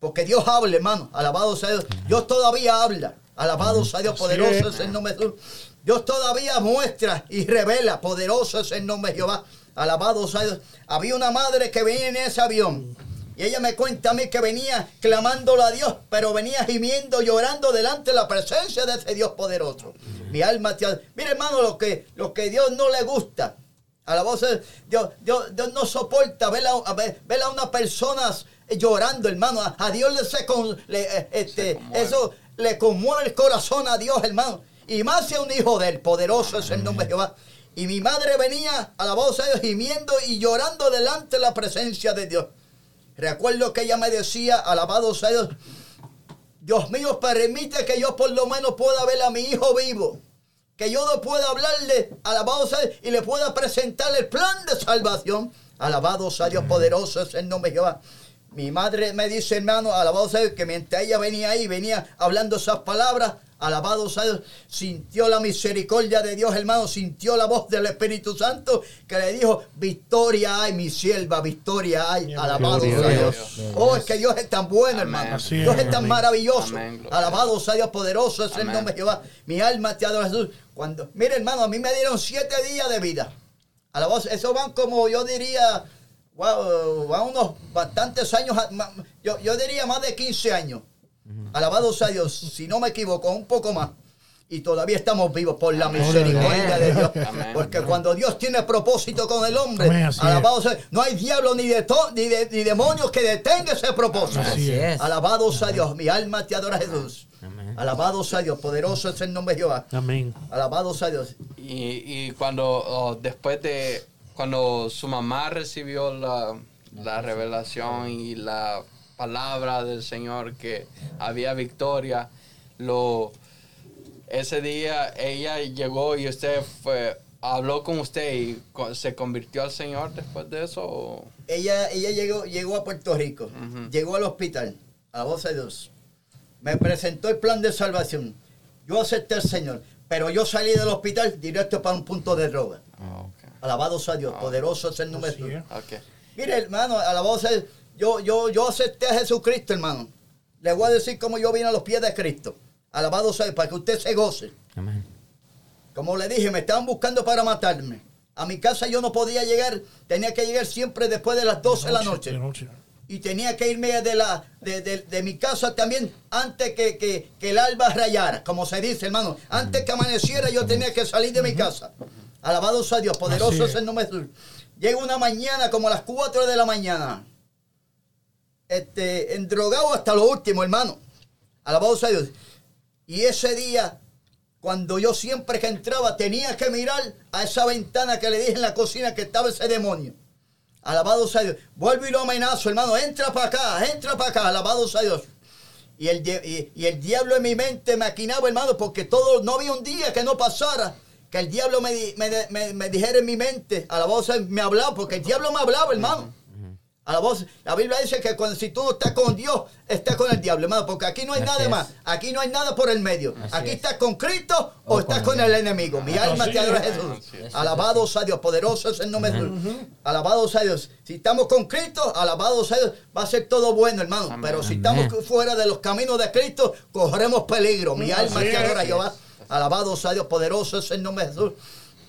Porque Dios habla, hermano. Alabado sea Dios. Dios todavía habla. Alabado sea Dios. Poderoso es. el nombre de Jesús. Dios todavía muestra y revela. Poderoso es el nombre de Jehová. Alabado sea Dios. Había una madre que venía en ese avión. Y ella me cuenta a mí que venía clamándole a Dios, pero venía gimiendo, llorando delante de la presencia de ese Dios poderoso. Mi alma te. Mire, hermano, lo que, lo que Dios no le gusta. A la voz de Dios, Dios, Dios no soporta ver a, ver, ver a unas personas llorando, hermano. A, a Dios le, se con, le, eh, este, conmueve. eso le conmueve el corazón a Dios, hermano. Y más si un hijo del poderoso es el nombre de Jehová. Y mi madre venía a la voz de Dios gimiendo y llorando delante de la presencia de Dios. Recuerdo que ella me decía, alabado sea Dios, Dios mío, permite que yo por lo menos pueda ver a mi hijo vivo. Que yo no pueda hablarle, alabado sea Dios, y le pueda presentar el plan de salvación. Alabado sea Dios poderoso es el nombre de Jehová. Mi madre me dice, hermano, alabado sea Dios, que mientras ella venía ahí, venía hablando esas palabras, alabado sea Dios, sintió la misericordia de Dios, hermano, sintió la voz del Espíritu Santo que le dijo, victoria hay, mi sierva, victoria hay, alabado sea a Dios. Dios. Oh, es que Dios es tan bueno, Amén. hermano. Así Dios es. es tan maravilloso. Amén, Alabado sea Dios poderoso es el nombre de Jehová. Mi alma te adora Jesús. Cuando, mire hermano, a mí me dieron siete días de vida. Alabado, eso van como yo diría, wow, van unos bastantes años, yo, yo diría más de 15 años. Alabado sea Dios, si no me equivoco, un poco más. y todavía estamos vivos por la misericordia de Dios. Porque cuando Dios tiene propósito con el hombre, alabado sea, no hay diablo ni, de ni, de- ni demonios que detenga ese propósito. Así es. Alabado sea Dios, mi alma te adora Jesús. Alabado sea Dios, poderoso es el nombre de Jehová. Amén. Alabado sea Dios. Y, y cuando oh, después de cuando su mamá recibió la, la revelación y la palabra del Señor que había victoria, lo ese día ella llegó y usted fue habló con usted y se convirtió al Señor después de eso. o- Ella, ella llegó, llegó a Puerto Rico, llegó al hospital, alabado sea Dios. Me presentó el plan de salvación. Yo acepté al Señor, pero yo salí del hospital directo para un punto de droga. Ah, ok. Alabado sea Dios, poderoso es el de. Ok. Mire, hermano, alabado sea yo, yo, yo acepté a Jesucristo, hermano. Le voy a decir cómo yo vine a los pies de Cristo. Alabado sea Dios, para que usted se goce. Amén. Como le dije, me estaban buscando para matarme. A mi casa yo no podía llegar, tenía que llegar siempre después de las 12 de la noche. De noche. Y tenía que irme de, la, de, de- de mi casa también antes que, que- que el alba rayara, como se dice, hermano. Antes que amaneciera yo tenía que salir de mi casa. Alabado sea Dios, poderoso Así es es. el nombre de Jesús. Llega una mañana como a las 4 de la mañana. Este, endrogado hasta lo último, hermano. Alabado sea Dios. Y ese día, cuando yo siempre que entraba, tenía que mirar a esa ventana que le dije en la cocina que estaba ese demonio. Alabado sea Dios. Vuelvo y lo amenazo, hermano. Entra para acá, entra para acá. Alabado sea Dios. Y el, y, el diablo en mi mente maquinaba, hermano, porque todo, no había un día que no pasara. Que el diablo me- me dijera en mi mente, alabado sea, me hablaba, porque el diablo me hablaba, hermano. A la voz, la Biblia dice que cuando si tú no estás con Dios, estás con el diablo, hermano, porque aquí no hay Así nada es. más, aquí no hay nada por el medio. Así aquí es. estás con Cristo o, O estás con el el enemigo. Mi alma Así te adora es. Jesús. Alabado sea Dios, poderoso es el nombre de Jesús. Alabado sea Dios. Si estamos con Cristo, alabado sea Dios, va a ser todo bueno, hermano. Amén. Pero si Amén. estamos fuera de los caminos de Cristo, corremos peligro. Mi alma te adora Jehová. Alabado sea Dios, poderoso es el nombre de Jesús.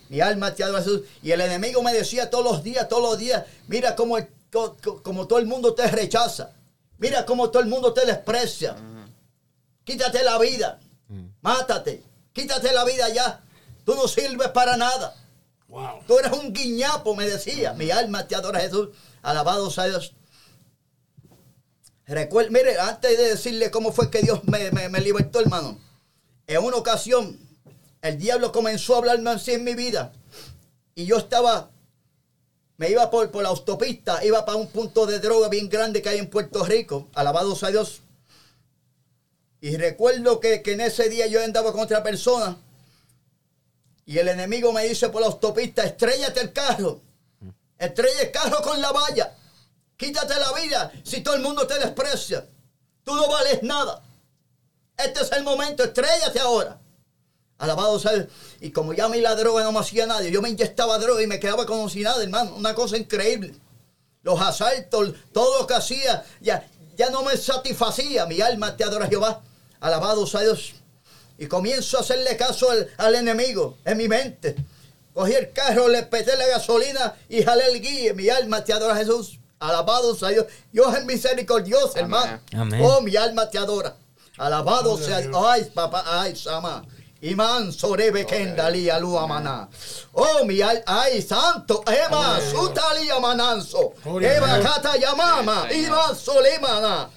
Mi alma te adora Jesús. Y el enemigo me decía todos los días, todos los días, mira cómo, el- co- co- como todo el mundo te rechaza. Mira cómo todo el mundo te desprecia. Quítate la vida. Mátate. Quítate la vida ya. Tú no sirves para nada. Wow. Tú eres un guiñapo, me decía. Mi alma te adora Jesús. Alabado sea Dios. Recuerda, mire, antes de decirle cómo fue que Dios me, me- me libertó, hermano. En una ocasión, el diablo comenzó a hablarme así en mi vida. Y yo estaba, me iba por, por la autopista, iba para un punto de droga bien grande que hay en Puerto Rico. Alabado sea Dios. Y recuerdo que, que en ese día yo andaba con otra persona. Y el enemigo me dice por la autopista, estrellate el carro. Estrella el carro con la valla. Quítate la vida si todo el mundo te desprecia. Tú no vales nada. Este es el momento, estrellate ahora. Alabado sea Dios. Y como ya a mí la droga no me hacía nada, yo me inyectaba droga y me quedaba como si nada, hermano. Una cosa increíble. Los asaltos, todo lo que hacía, ya, ya no me satisfacía. Mi alma te adora Jehová. Alabado sea Dios. Y comienzo a hacerle caso al, al enemigo en mi mente. Cogí el carro, le peté la gasolina y jalé el guía. Mi alma te adora Jesús. Alabado sea Dios. Dios es misericordioso, Amén. hermano. Amén. Oh, mi alma te adora. Alabado sea Dios. Ay, papá, ay, Sama. Iman sorebe kendali alu amana. Oh, mi al, ay, santo, Ema, sutali amananzo. Gloria a Eva kata yamama. Iman solemana.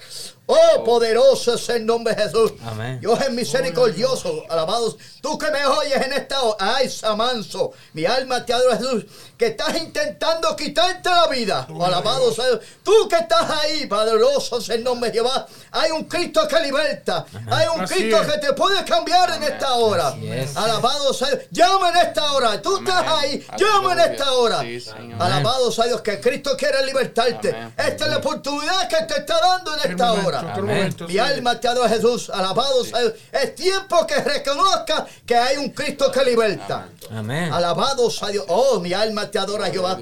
Oh, poderoso es el nombre de Jesús. Amén. Dios es misericordioso. Alabados. Tú que me oyes en esta hora. Ay, Samanso. Mi alma te adora, Jesús. Que estás intentando quitarte la vida. Alabado sea Dios. Tú que estás ahí, poderoso es el nombre de Jehová. Hay un Cristo que liberta. Hay un Así Cristo es. que te puede cambiar en esta hora. Es. Alabado sea Dios. Llama en esta hora. Tú Amén. estás ahí. Llama en esta hora. Sí. Alabado sea Dios. Que Cristo quiere libertarte. Amén. Esta es la oportunidad que te está dando en esta hora. Amén. Mi alma te adora Jesús, alabado sea Dios. Es tiempo que reconozca que hay un Cristo que liberta. Amén. Alabado sea Dios. Oh, mi alma te adora Jehová.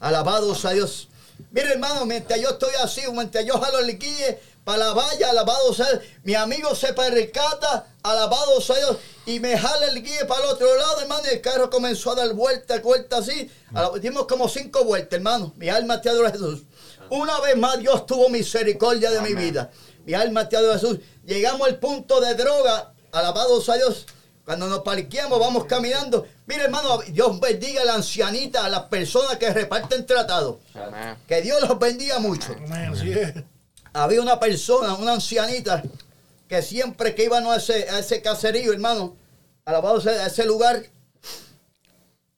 Alabado sea Dios. Mire, hermano, mientras yo estoy así, mientras yo jalo el guille para la valla, alabado sea Dios. Mi amigo se percata, alabado sea Dios, y me jala el guille para el otro lado, hermano, y el carro comenzó a dar vuelta, vuelta así. Dimos como cinco vueltas, hermano. Mi alma te adora Jesús. Una vez más Dios tuvo misericordia de mi vida. Mi alma te adora Jesús. Llegamos al punto de droga, alabado sea Dios. Cuando nos parqueamos, vamos caminando. Mire, hermano, Dios bendiga a la ancianita, a las personas que reparten tratados. Amén. Que Dios los bendiga mucho. Amén. Había una persona, una ancianita, que siempre que íbamos a ese, a ese caserío, hermano, alabado sea a ese lugar,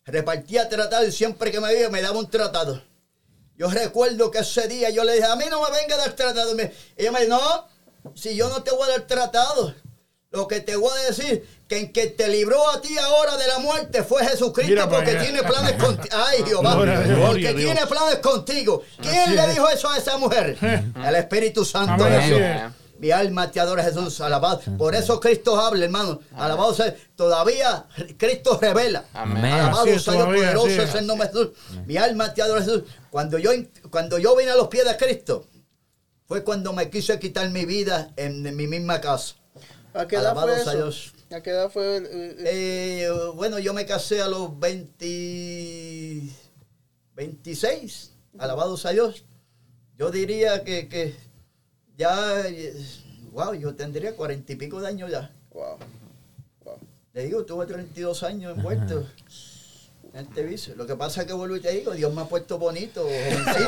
repartía tratado y siempre que me veía me daba un tratado. Yo recuerdo que ese día yo le dije, a mí no me venga a dar tratado. Y me- ella me dijo, no, si yo no te voy a dar tratado, lo que te voy a decir, que en que te libró a ti ahora de la muerte fue Jesucristo Mira porque tiene planes contigo. Ay, Jehová, porque Dios. tiene planes contigo. ¿Quién Así le es. dijo eso a esa mujer? El Espíritu Santo. Mi alma te adora Jesús, alabado. Por eso Cristo habla, hermano. Alabado sea. Todavía Cristo revela. Amén. Alabado sea Dios poderoso es el nombre de Jesús. Mi alma te adora Jesús. Cuando yo, cuando yo vine a los pies de Cristo, fue cuando me quise quitar mi vida en, en mi misma casa. ¿A qué edad Alabado fue eso? Dios. ¿A qué edad fue? el- el- el- Eh, bueno, yo me casé a los 20, 26. Alabado sea Dios. Yo diría que, que ya, wow, yo tendría cuarenta y pico de años ya. Wow. Wow. Le digo, tuve 32 años envuelto en vicio. Lo que pasa es que vuelvo y te digo, Dios me ha puesto bonito, jovencito.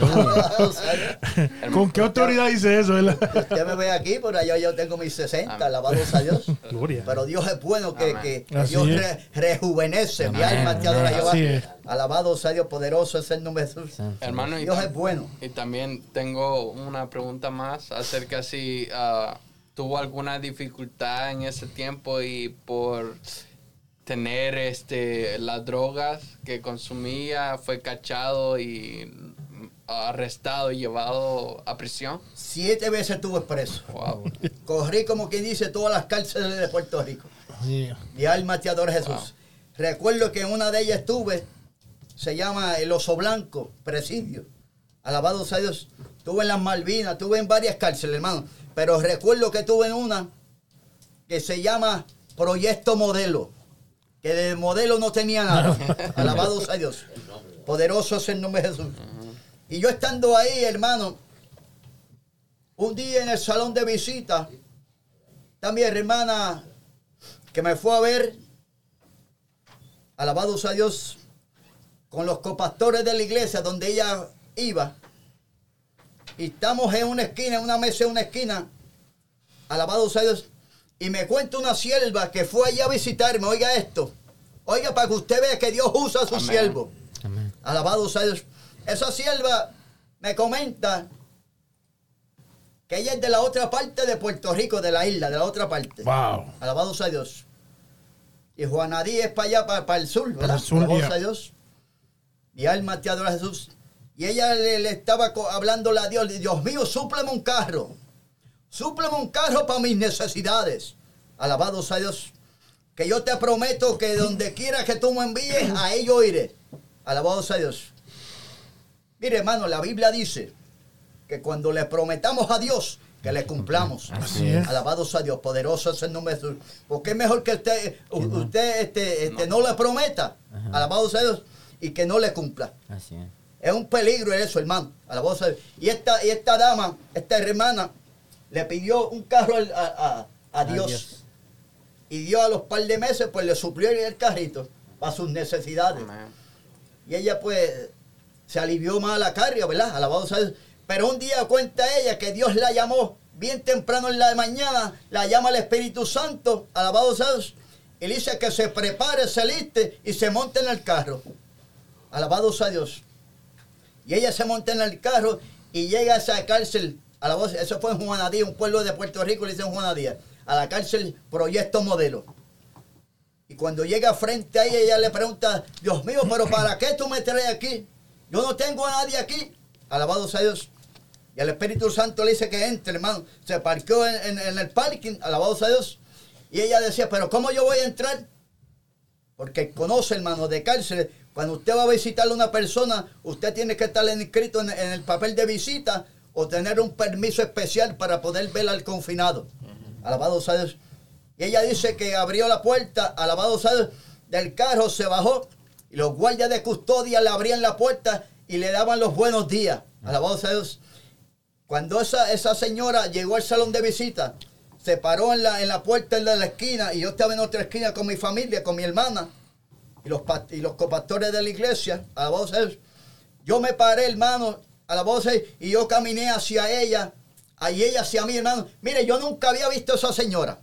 ¿Con qué autoridad dice eso? verdad? Usted me ve aquí, por allá yo tengo mis 60, Amén. alabados a Dios. Gloria. Pero Dios es bueno que, que- Dios re- rejuvenece. Mi Amén, alma te adora. Jehová. Alabado sea Dios, poderoso es el nombre de Jesús. Hermano, Dios es bueno. y también tengo una pregunta más acerca si ah, tuvo alguna dificultad en ese tiempo y por tener este las drogas que consumía fue cachado y arrestado y llevado a prisión. Siete veces estuve preso. Wow. Corrí, como quien dice, todas las cárceles de Puerto Rico. Sí. Mi alma te adora Jesús. Recuerdo que en una de ellas estuve, se llama El Oso Blanco, presidio. Alabado sea Dios. Estuve en las Malvinas, estuve en varias cárceles, hermano. Pero recuerdo que estuve en una que se llama Proyecto Modelo. Que de modelo no tenía nada. Alabado sea Dios. Poderoso es el nombre de Jesús. Y yo estando ahí, hermano, un día en el salón de visita, también hermana que me fue a ver, alabado sea Dios, con los copastores de la iglesia donde ella iba. Y estamos en una esquina, en una mesa en una esquina, alabado sea Dios. Y me cuenta una sierva que fue allá a visitarme, oiga esto, oiga para que usted vea que Dios usa a su siervo. Alabado sea Dios. Esa sierva me comenta que ella es de la otra parte de Puerto Rico, de la isla, de la otra parte. Wow. Alabado sea Dios. Y Juanadí es para allá, para, para el sur, ¿verdad? el sur, Alabado sea Dios. Mi alma te adora Jesús. Y ella le, le estaba hablándole a Dios, Dios mío, súpleme un carro. Súpleme un carro para mis necesidades. Alabado sea Dios. Que yo te prometo que donde quiera que tú me envíes, a ello iré. Alabado sea Dios. Mire, hermano, la Biblia dice que cuando le prometamos a Dios, que le cumplamos. Así es. Alabado sea Dios, poderoso es el nombre de Jesús. Porque es mejor que usted, usted este, este, no. le prometa, alabado sea Dios, y que no le cumpla. Así es. Es un peligro eso, hermano. Alabado sea Dios. Y esta, y esta dama, esta hermana, le pidió un carro al- a, a- a Dios. Dios. Y Dios a los par de meses, pues le suplió el carrito para sus necesidades. Amén. Y ella pues se alivió más la carga, ¿verdad? Alabado sea Dios. Pero un día cuenta ella que Dios la llamó bien temprano en la mañana, la llama el Espíritu Santo, alabado sea Dios, y le dice que se prepare, se liste y se monte en el carro. Alabado sea Dios. Y ella se monta en el carro y llega a esa cárcel, alabado sea- eso fue en Juanadía, un pueblo de Puerto Rico, le dicen Juanadía, a la cárcel Proyecto Modelo. Y cuando llega frente a ella, ella le pregunta, Dios mío, pero ¿para qué tú me traes aquí? Yo no tengo a nadie aquí. Alabado sea Dios. Y el Espíritu Santo le dice que entre, hermano. Se parqueó en, el parking, alabado sea Dios. Y ella decía, pero ¿cómo yo voy a entrar? Porque conoce, hermano, de cárcel. Cuando usted va a visitar a una persona, usted tiene que estar inscrito en el papel de visita o tener un permiso especial para poder ver al confinado. Alabado sea Dios. Y ella dice que abrió la puerta, alabado sea Dios, del carro, se bajó y los guardias de custodia le abrían la puerta y le daban los buenos días. Alabado sea Dios. Cuando esa, esa señora llegó al salón de visita, se paró en la, en la puerta de la esquina y yo estaba en otra esquina con mi familia, con mi hermana y los, y los copastores de la iglesia, alabado sea Dios. Yo me paré, hermano, alabado sea Dios, y yo caminé hacia ella, y ella hacia mí, hermano. Mire, yo nunca había visto a esa señora.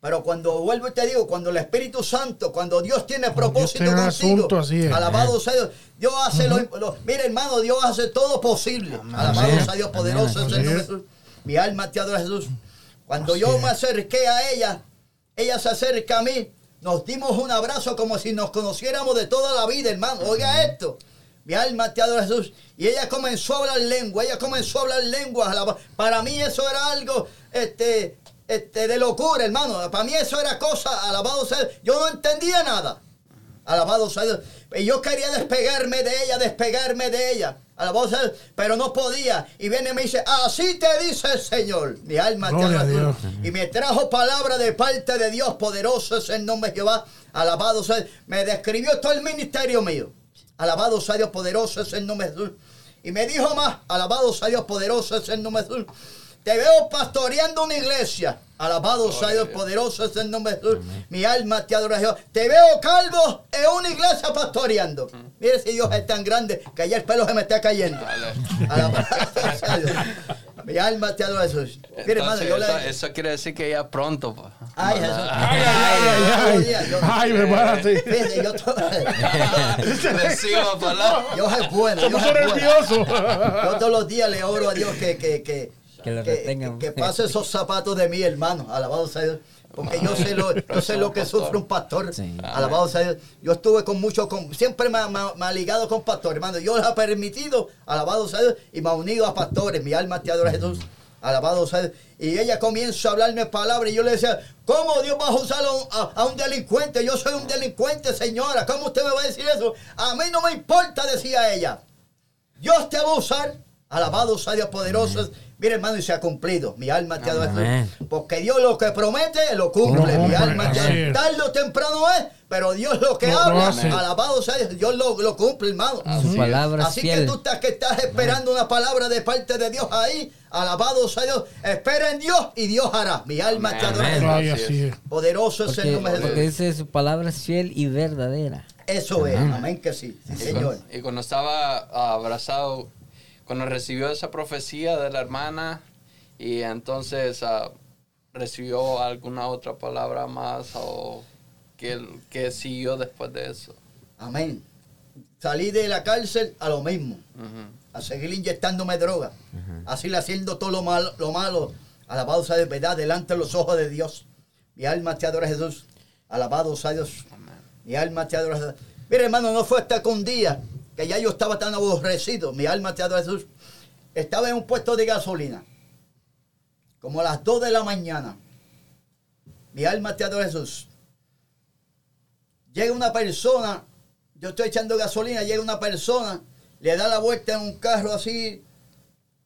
Pero cuando vuelvo y te digo, cuando el Espíritu Santo, cuando Dios tiene propósito asunto, así es. alabado sea Dios, Dios hace lo, lo- mire hermano, Dios hace todo posible. Alabado sea Dios, poderoso de Jesús. Mi alma te adora Jesús. Cuando yo me acerqué a ella, ella se acerca a mí, nos dimos un abrazo como si nos conociéramos de toda la vida, hermano. Oiga esto. Mi alma te adora Jesús. Y ella comenzó a hablar lengua, ella comenzó a hablar lenguas. alaba- Para mí eso era algo este, este, de locura, hermano. Para mí eso era cosa, alabado sea. Yo no entendía nada. Alabado sea Dios. Y yo quería despegarme de ella, despegarme de ella. Alabado sea Dios, pero no podía. Y viene y me dice, así te dice el Señor. Mi alma te adora. Y me trajo palabra de parte de Dios, poderoso es el nombre de Jehová. Alabado sea Dios. Me describió todo el ministerio mío. Alabado sea Dios, poderoso es el nombre de Jesús. Y me dijo más, alabado sea Dios, poderoso es el nombre de Jesús. Te veo pastoreando una iglesia. Alabado sea Dios, poderoso es el nombre de Jesús. Mi alma te adora Jehová. Te veo calvo en una iglesia pastoreando. Mire si Dios es tan grande que ya el pelo se me está cayendo. Alabado sea Dios. Mi alma te adora Jesús. Mire, hermano, Entonces, yo eso, eso quiere decir que ya pronto. pa. Ay, Jesús. Ay, ay, ay, Yo- ay, prepárate. Fíjate, yo, to- es bueno. Se puso nervioso. Yo todos los días le oro a Dios que, que, que, Que lo que- retengan. que pase esos zapatos de mí, hermano. Alabado sea Dios. Porque yo sé lo, yo sé lo que sufre un pastor. Sí. Alabado sea Dios. Yo estuve con muchos, con, siempre me, ha- me ha- me ha ligado con pastores, hermano. Yo les ha permitido, alabado sea Dios, y me ha unido a pastores. Mi alma te adora Jesús. Alabado sea Dios. Y ella comienza a hablarme palabras y yo le decía, ¿cómo Dios va a usar a un, a- a un delincuente? Yo soy un delincuente, señora. ¿Cómo usted me va a decir eso? A mí no me importa, decía ella. Dios te va a usar. Alabado sea Dios poderoso. Mira, hermano, y se ha cumplido. Mi alma te adora. Porque Dios lo que promete, lo cumple. Mi alma te así es. Tarde o temprano es, pero Dios lo que habla, alabado sea Dios, Dios lo, lo cumple, hermano. Su palabra es Así que tú estás que estás esperando una palabra de parte de Dios ahí. Alabado sea Dios. Espera en Dios y Dios hará. Mi alma te adora. Amén. Ay, Así así es. Poderoso es el Porque, nombre de porque Jesús. dice su palabra es fiel y verdadera. Eso es. Amén que sí. Sí, Y Señor. cuando, y cuando estaba abrazado, cuando recibió esa profecía de la hermana, y entonces ah, recibió alguna otra palabra más o que, que siguió después de eso. Amén. Salí de la cárcel a lo mismo. A seguir inyectándome droga, así le haciendo todo lo malo, lo malo, alabado sea de verdad delante de los ojos de Dios. Mi alma te adora Jesús, alabado sea Dios. Mi alma te adora Jesús. Mira hermano, no fue hasta que un día que ya yo estaba tan aborrecido, mi alma te adora Jesús, estaba en un puesto de gasolina, como a las 2 de la mañana. Mi alma te adora Jesús. Llega una persona, yo estoy echando gasolina, llega una persona, le da la vuelta en un carro así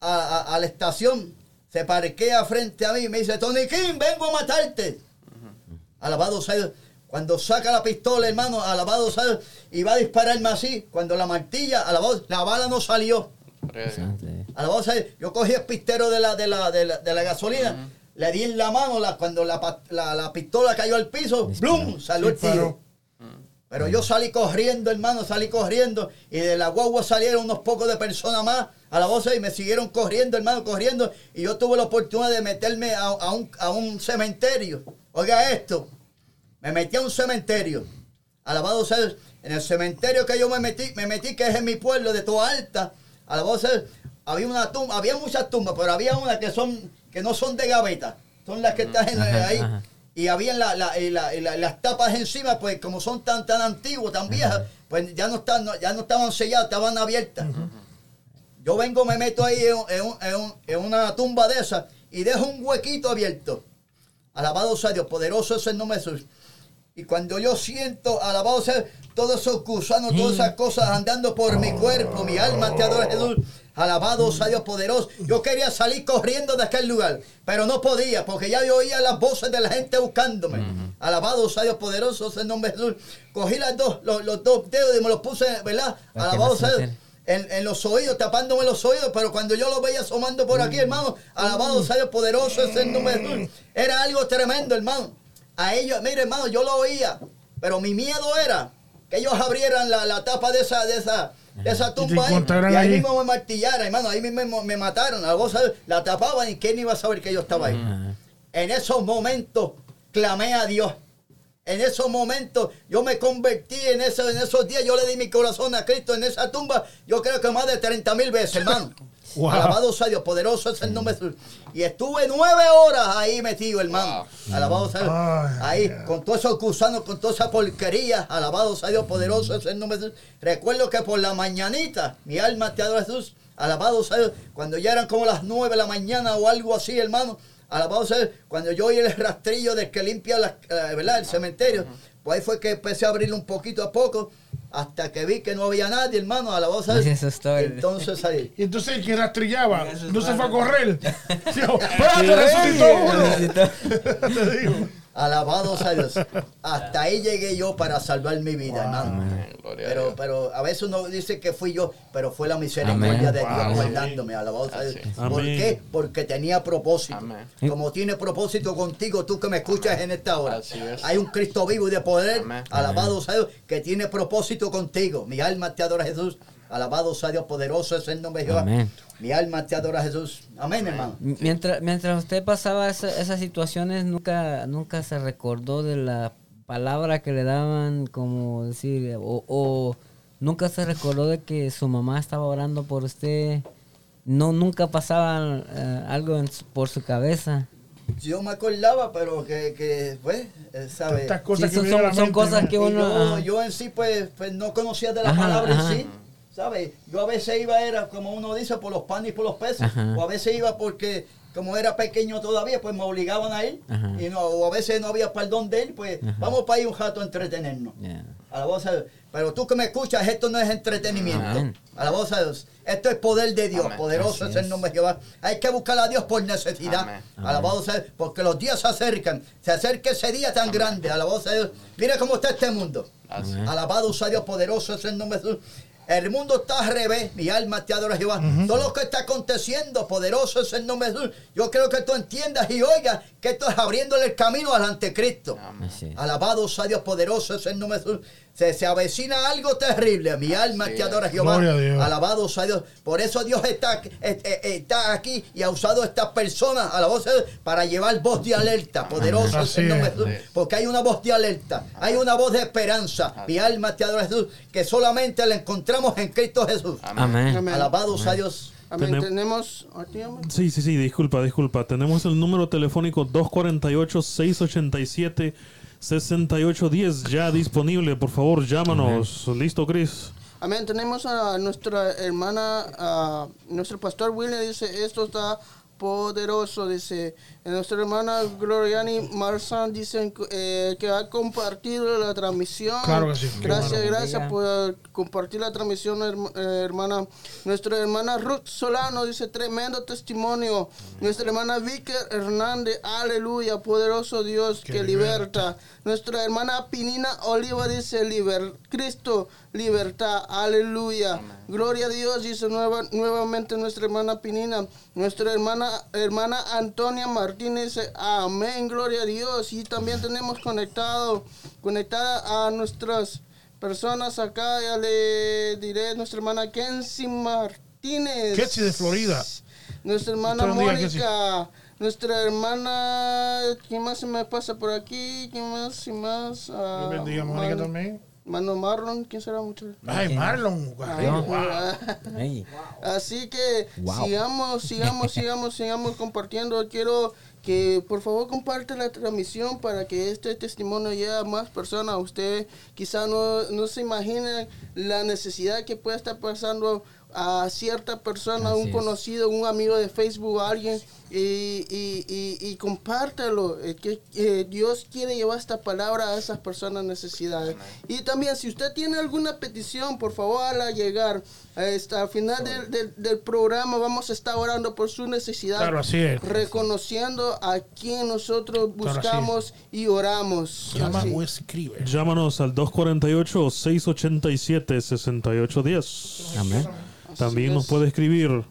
a, a- a la estación, se parquea frente a mí y me dice, Tony King, vengo a matarte. Alabado sea Dios. Cuando saca la pistola, hermano, alabado sea Dios, y va a dispararme así, cuando la martilla, alabado, la bala no salió. Alabado sea Dios. Yo cogí el pistero de la, de la, de la, de la gasolina, le di en la mano, la, cuando la, la- la pistola cayó al piso, ¡blum! Salió el tiro. Pero yo salí corriendo, hermano, salí corriendo. Y de la guagua salieron unos pocos de personas más a la voz y me siguieron corriendo, hermano, corriendo. Y yo tuve la oportunidad de meterme a, a un, a un cementerio. Oiga esto, me metí a un cementerio. Alabado sea. En el cementerio que yo me metí, me metí, que es en mi pueblo de Toa Alta. Alabado sea. Había una tumba, había muchas tumbas, pero había unas que son, que no son de gaveta. Son las que están en- Ajá, ahí. ajá. Y habían la- la- y la- y las tapas encima, pues como son tan tan antiguas, tan viejas, pues ya no, están, no- ya no estaban selladas, estaban abiertas. Yo vengo, me meto ahí en, en en en una tumba de esas y dejo un huequito abierto. Alabado sea Dios, poderoso es el nombre de Jesús. Y cuando yo siento, alabado sea todos esos gusanos, todas esas cosas andando por mi cuerpo, mi alma te adora Jesús. Alabado sea Dios poderoso. Yo quería salir corriendo de aquel lugar, pero no podía, porque ya yo oía las voces de la gente buscándome. Alabado sea Dios poderoso, es el nombre de Jesús. Cogí las dos, los, los dos dedos y me los puse, ¿verdad? Alabado sea Dios. en, en los oídos, tapándome los oídos, pero cuando yo lo veía asomando por aquí, hermano, alabado sea Dios poderoso es el nombre de Jesús. Era algo tremendo, hermano. A ellos, mire, hermano, yo lo oía, pero mi miedo era que ellos abrieran la, la tapa de esa, de esa, de esa tumba ahí, y ahí mismo me martillaran, hermano, ahí mismo me, mataron. Sea Dios, la tapaban y quién iba a saber que yo estaba ahí. En esos momentos clamé a Dios. En esos momentos yo me convertí en, eso, en esos días, yo le di mi corazón a Cristo en esa tumba, yo creo que más de 30 mil veces, hermano. Wow. Alabado sea Dios, poderoso es el nombre de Jesús. Y estuve nueve horas ahí metido, hermano. Alabado sea Dios. Ahí, con todos esos gusanos, con toda esa porquería. Alabado sea Dios, poderoso es el nombre de Jesús. Recuerdo que por la mañanita, mi alma te adora Jesús. Alabado sea Dios. Cuando ya eran como las nueve de la mañana o algo así, hermano. Alabado sea Dios. Cuando yo oí el rastrillo del que limpia la, eh, ¿verdad? el cementerio, pues ahí fue que empecé a abrirlo un poquito a poco. Hasta que vi que no había nadie, hermano. Alabado sea Dios. Eso es todo. Y entonces ahí. Y entonces el que rastrillaba Eso es no se fue a correr. Dijo, ¡Espérate, resucitó uno! Te digo. Alabado sea Dios. Hasta ahí llegué yo para salvar mi vida, hermano. Amén. Pero, pero a veces uno dice que fui yo, pero fue la misericordia Amén. de Dios Wow. guardándome. Alabado sea Dios. ¿Por qué? Porque tenía propósito. Como tiene propósito contigo, tú que me escuchas en esta hora. Es. Hay un Cristo vivo y de poder. Alabado sea Dios, que tiene propósito contigo. Mi alma te adora Jesús. Alabado sea Dios, poderoso es el nombre de Jehová. Amén. Mi alma te adora Jesús. Amén, hermano. Mientras, mientras usted pasaba esa- esas situaciones, nunca, nunca se recordó de la palabra que le daban, como decir, o, o nunca se recordó de que su mamá estaba orando por usted. No, nunca pasaba eh, algo en su- por su cabeza. Yo me acordaba, pero que, que pues, eh, ¿sabes? Estas cosas Sí, que son, son- mente, cosas que uno... yo, yo en sí, pues, pues, no conocía de la Ajá, palabra ajá. en sí. ¿Sabes? Yo a veces iba, era como uno dice, por los panes y por los peces. Ajá. O a veces iba porque, como era pequeño todavía, pues me obligaban a ir. Ajá. Y no, o a veces no había perdón de él, pues Ajá. vamos para ir un rato a entretenernos. Ya. A la voz de Dios. Pero tú que me escuchas, esto no es entretenimiento. Amén. A la voz de Dios. Esto es poder de Dios. Amén. Poderoso Así es el nombre de Jehová. Hay que buscar a Dios por necesidad. Amén. Alabado sea Dios, porque los días se acercan. Se acerca ese día tan grande. Alabado sea Dios. Mira cómo está este mundo. Alabado sea Dios, poderoso es el nombre de Jesús. El mundo está al revés, mi alma te adora Jehová. Todo lo que está aconteciendo, poderoso es el nombre de Jesús. Yo creo que tú entiendas y oigas que esto es abriéndole el camino al anticristo. Amén. Alabado sea Dios poderoso es el nombre de Jesús. Se, se avecina algo terrible. Mi alma te adora. Jehová. Gloria a Dios. Alabado sea Dios. Por eso Dios está, eh, eh, está aquí y ha usado a estas personas, alabado sea Dios, para llevar voz de alerta. Sí. Porque hay una voz de alerta. Hay una voz de esperanza. Mi alma te adora Jesús. Que solamente la encontramos en Cristo Jesús. Amén. Amén. Alabado sea Dios. Amén. Tenem- Tenemos. Sí, sí, sí, disculpa, disculpa. Tenemos el número telefónico 248-687-6810 ya disponible. Por favor, llámanos. Listo, Chris. Amén. Tenemos a nuestra hermana, a nuestro pastor William, dice, esto está poderoso, dice. Nuestra hermana Gloriani Marzán dice eh, que ha compartido la transmisión. Claro que sí. Gracias, bueno. gracias por compartir la transmisión, eh, hermana. Nuestra hermana Ruth Solano dice, tremendo testimonio. Nuestra hermana Vicky Hernández, aleluya, poderoso Dios que, Que liberta. Nuestra hermana Pinina Oliva dice, liber, Cristo, libertad, aleluya. Gloria a Dios, dice nueva- nuevamente nuestra hermana Pinina. Nuestra hermana, hermana Antonia Martínez amén, gloria a Dios. Y también tenemos conectado, conectada a nuestras personas acá, ya le diré, nuestra hermana Kenzie Martínez. Kenzie de Florida. Nuestra hermana. Mónica. Nuestra hermana, ¿quién más se me pasa por aquí? ¿Quién más? ¿Quién más? Ah, bendiga Mónica también. Mano Marlon, ¿quién será mucho? Ay, Marlon. Wow. Así que Wow. sigamos, sigamos, sigamos, sigamos compartiendo. Quiero que por favor comparte la transmisión para que este testimonio llegue a más personas. Usted quizá no, no se imagine la necesidad que puede estar pasando a cierta persona, Así un es. conocido, un amigo de Facebook, alguien, y, y, y, y compártelo. eh, que eh, Dios quiere llevar esta palabra a esas personas necesidades. Y también, si usted tiene alguna petición, por favor, hágala llegar. Hasta al final del, del- del programa vamos a estar orando por su necesidad. Claro, así es. Reconociendo a quien nosotros Claro, buscamos y oramos. Llama Así. o escribe. Llámanos al 248-687-6810. Amén. También nos puede escribir.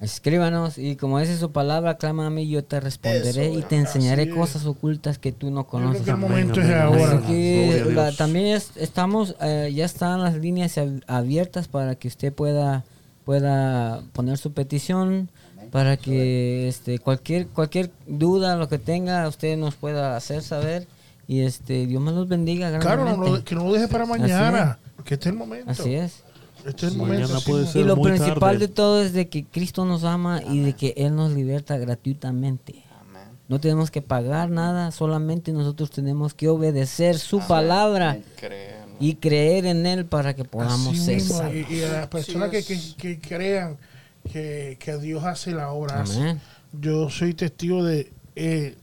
Escríbanos y como dice su palabra, clama a mí, yo te responderé Eso, y te enseñaré es. cosas ocultas que tú no conoces. creo que el momento es ahora. Así que la- también es- estamos, eh, ya están las líneas ab- abiertas para que usted pueda, pueda poner su petición, para que este, cualquier, cualquier duda, lo que tenga, usted nos pueda hacer saber. Y este, Dios me los bendiga Claro, no que no lo deje para mañana. Que este es el momento. Así es. Este es el Mañana momento. puede sí, ser Y lo muy principal tarde. de todo es de que Cristo nos ama y de que Él nos liberta gratuitamente. Amén. No tenemos que pagar nada, solamente nosotros tenemos que obedecer su palabra Creemos. y creer en Él para que podamos Así ser mismo, salvos. y, y a las personas que, que- que crean que, que Dios hace la obra. hace. Amén. Yo soy testigo de eh,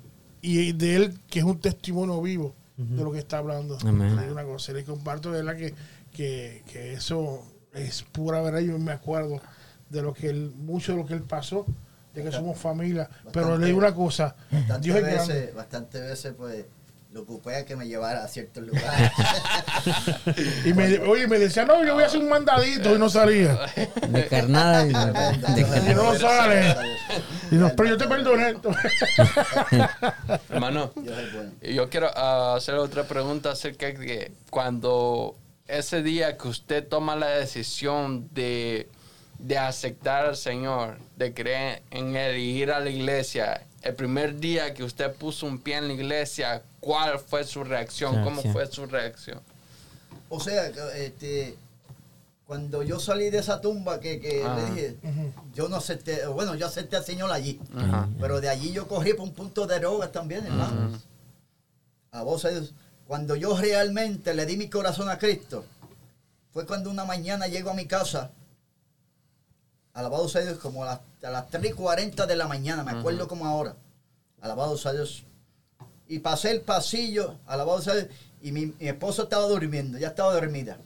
y de él que es un testimonio vivo de lo que está hablando. Amén. Una cosa, le comparto de que, que, que eso es pura verdad. Yo me acuerdo de lo que él, mucho de lo que él pasó, de que somos familia. Pero le digo una cosa, Bastantes Dios es grande. veces, bastantes veces, pues, lo ocupé a que me llevara a ciertos lugares. Y me, oye, me decía, no, yo voy a hacer un mandadito y no salía. De carnada. y de- no sale. Y no, pero yo te perdoné. Hermano, yo quiero hacer otra pregunta acerca de cuando ese día que usted toma la decisión de, de aceptar al Señor, de creer en Él y ir a la iglesia, el primer día que usted puso un pie en la iglesia, ¿cuál fue su reacción? ¿Cómo fue su reacción? O sea, este, cuando yo salí de esa tumba que, que Ah. le dije, yo no acepté, bueno, yo acepté al Señor allí, Ajá. pero de allí yo corrí por un punto de drogas también, hermano. A vos, Dios, cuando yo realmente le di mi corazón a Cristo, fue cuando una mañana llego a mi casa, alabado sea Dios, como a las, a las 3 y 40 de la mañana, me acuerdo como ahora, alabado sea Dios. Y pasé el pasillo, alabado sea Dios, y mi, mi esposo estaba durmiendo, ya estaba dormida.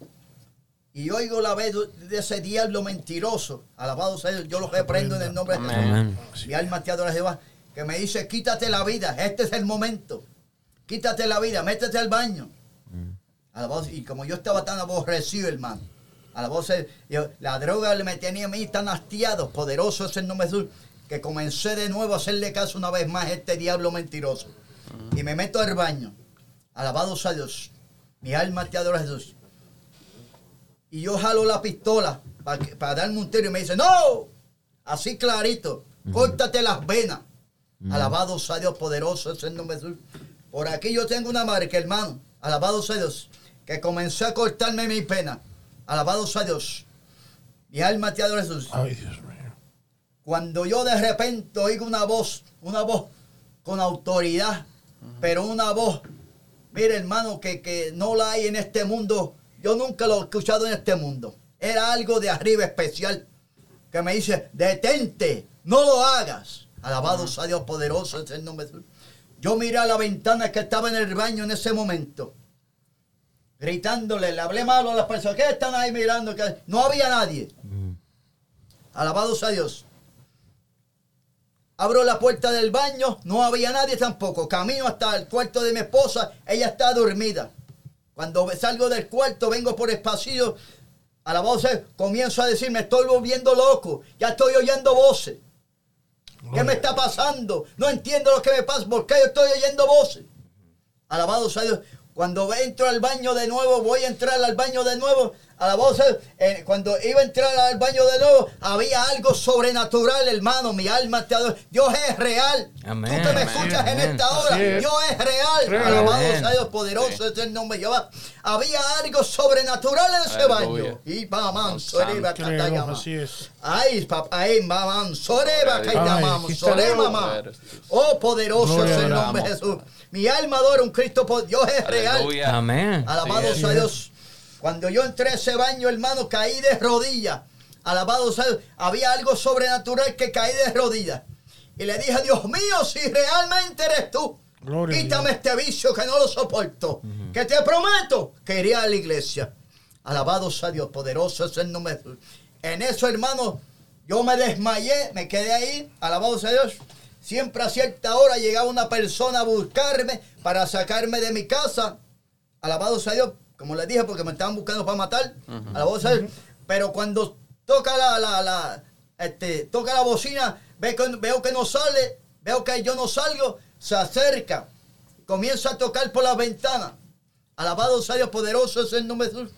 Y oigo la vez de ese diablo mentiroso, alabado sea Dios, yo lo reprendo en el nombre de Jesús. Mi alma te adora Jehová, que me dice, quítate la vida, este es el momento. Quítate la vida, métete al baño. Alabado, y como yo estaba tan aborrecido, hermano. Alabado sea- yo- la droga me tenía a mí tan hastiado, poderoso es el nombre de Jesús, que comencé de nuevo a hacerle caso una vez más a este diablo mentiroso. Y me meto al baño. Alabado sea Dios. Mi alma te adora Jesús. Y yo jalo la pistola para darme un tiro y me dice, no, así clarito, córtate las venas. Alabado sea Dios poderoso, es el nombre de Jesús. Por aquí yo tengo una marca, hermano. Alabado sea Dios. Que comencé a cortarme mi pena. Alabado sea Dios. Mi alma te adora Jesús. Ay, Dios mío. Cuando yo de repente oigo una voz, una voz con autoridad, pero una voz, mire hermano, que, que no la hay en este mundo, yo nunca lo he escuchado en este mundo. Era algo de arriba especial que me dice, detente, no lo hagas. Alabado sea Dios poderoso, es el nombre de Jesús. Yo miré a la ventana que estaba en el baño en ese momento, gritándole, le hablé malo a las personas que están ahí mirando, que no había nadie. Alabado sea Dios. Abro la puerta del baño, no había nadie tampoco. Camino hasta el cuarto de mi esposa, ella está dormida. Cuando salgo del cuarto, vengo por el pasillo, alabado sea, comienzo a decir, me estoy volviendo loco, ya estoy oyendo voces. ¿Qué me está pasando? No entiendo lo que me pasa, ¿por qué yo estoy oyendo voces? Alabado sea Dios. Cuando entro al baño de nuevo, voy a entrar al baño de nuevo. Alabado sea Dios. Eh, cuando iba a entrar al baño de nuevo, había algo sobrenatural, hermano. Mi alma te adora. Dios es real. Amén. Tú que me Amén. escuchas en Amén. esta hora, es. Dios es real. Alabado Amén. sea Dios poderoso, es el nombre de Jehová. Había algo sobrenatural en ese baño. Y mamá, Dios soreba, catayama. así es. Ay, papá, ay, mamá, soreba, Ay, caidamamos, aquí está sore, Dios. mamá. Oh, poderoso es a el nombre de Jesús. Mi alma adora un Cristo, po- Dios es real. Aleluya. Amén. Alabado Sí, sea es. Dios. Cuando yo entré a ese baño, hermano, caí de rodillas. Alabado sea Dios. Había algo sobrenatural que caí de rodillas. Y le dije, Dios mío, si realmente eres tú, Gloria a quítame este vicio que no lo soporto. Que te prometo que iré a la iglesia. Alabado sea Dios, poderoso es el nombre. En eso, hermano, yo me desmayé, me quedé ahí. Alabado sea Dios. Siempre a cierta hora llegaba una persona a buscarme para sacarme de mi casa. Alabado sea Dios, como les dije, porque me estaban buscando para matar. Alabado sea Dios. Pero cuando toca la, la, la, este, toca la bocina, ve que- veo que no sale, veo que yo no salgo, se acerca, comienza a tocar por la ventana. Alabado sea Dios poderoso es el nombre de Jesús.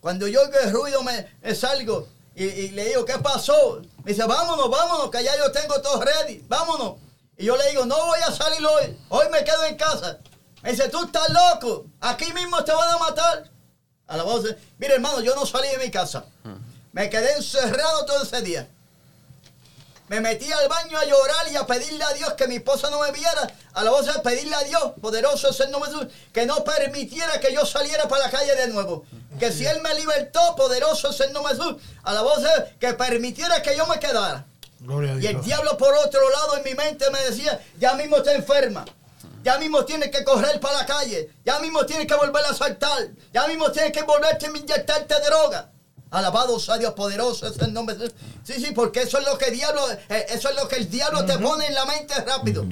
Cuando yo oigo el ruido me, me salgo y, y le digo, ¿qué pasó? Me dice, vámonos, vámonos, que ya yo tengo todo ready, vámonos. Y yo le digo, no voy a salir hoy, hoy me quedo en casa. Me dice, tú estás loco, aquí mismo te van a matar. Alabado sea. Mire, hermano, yo no salí de mi casa. Me quedé encerrado todo ese día. Me metí al baño a llorar y a pedirle a Dios que mi esposa no me viera. A la voz de pedirle a Dios, poderoso es el nombre de Jesús, que no permitiera que yo saliera para la calle de nuevo. Que si Él me libertó, poderoso es el nombre de Jesús. A la voz de que permitiera que yo me quedara. Gloria a Y el diablo por otro lado en mi mente me decía, ya mismo está enferma. Ya mismo tienes que correr para la calle. Ya mismo tienes que volver a saltar. Ya mismo tienes que volverte a inyectarte droga. Alabado sea Dios poderoso, es el nombre de Jesús. Sí, sí, porque eso es lo que el diablo, eh, eso es lo que el diablo te pone en la mente rápido.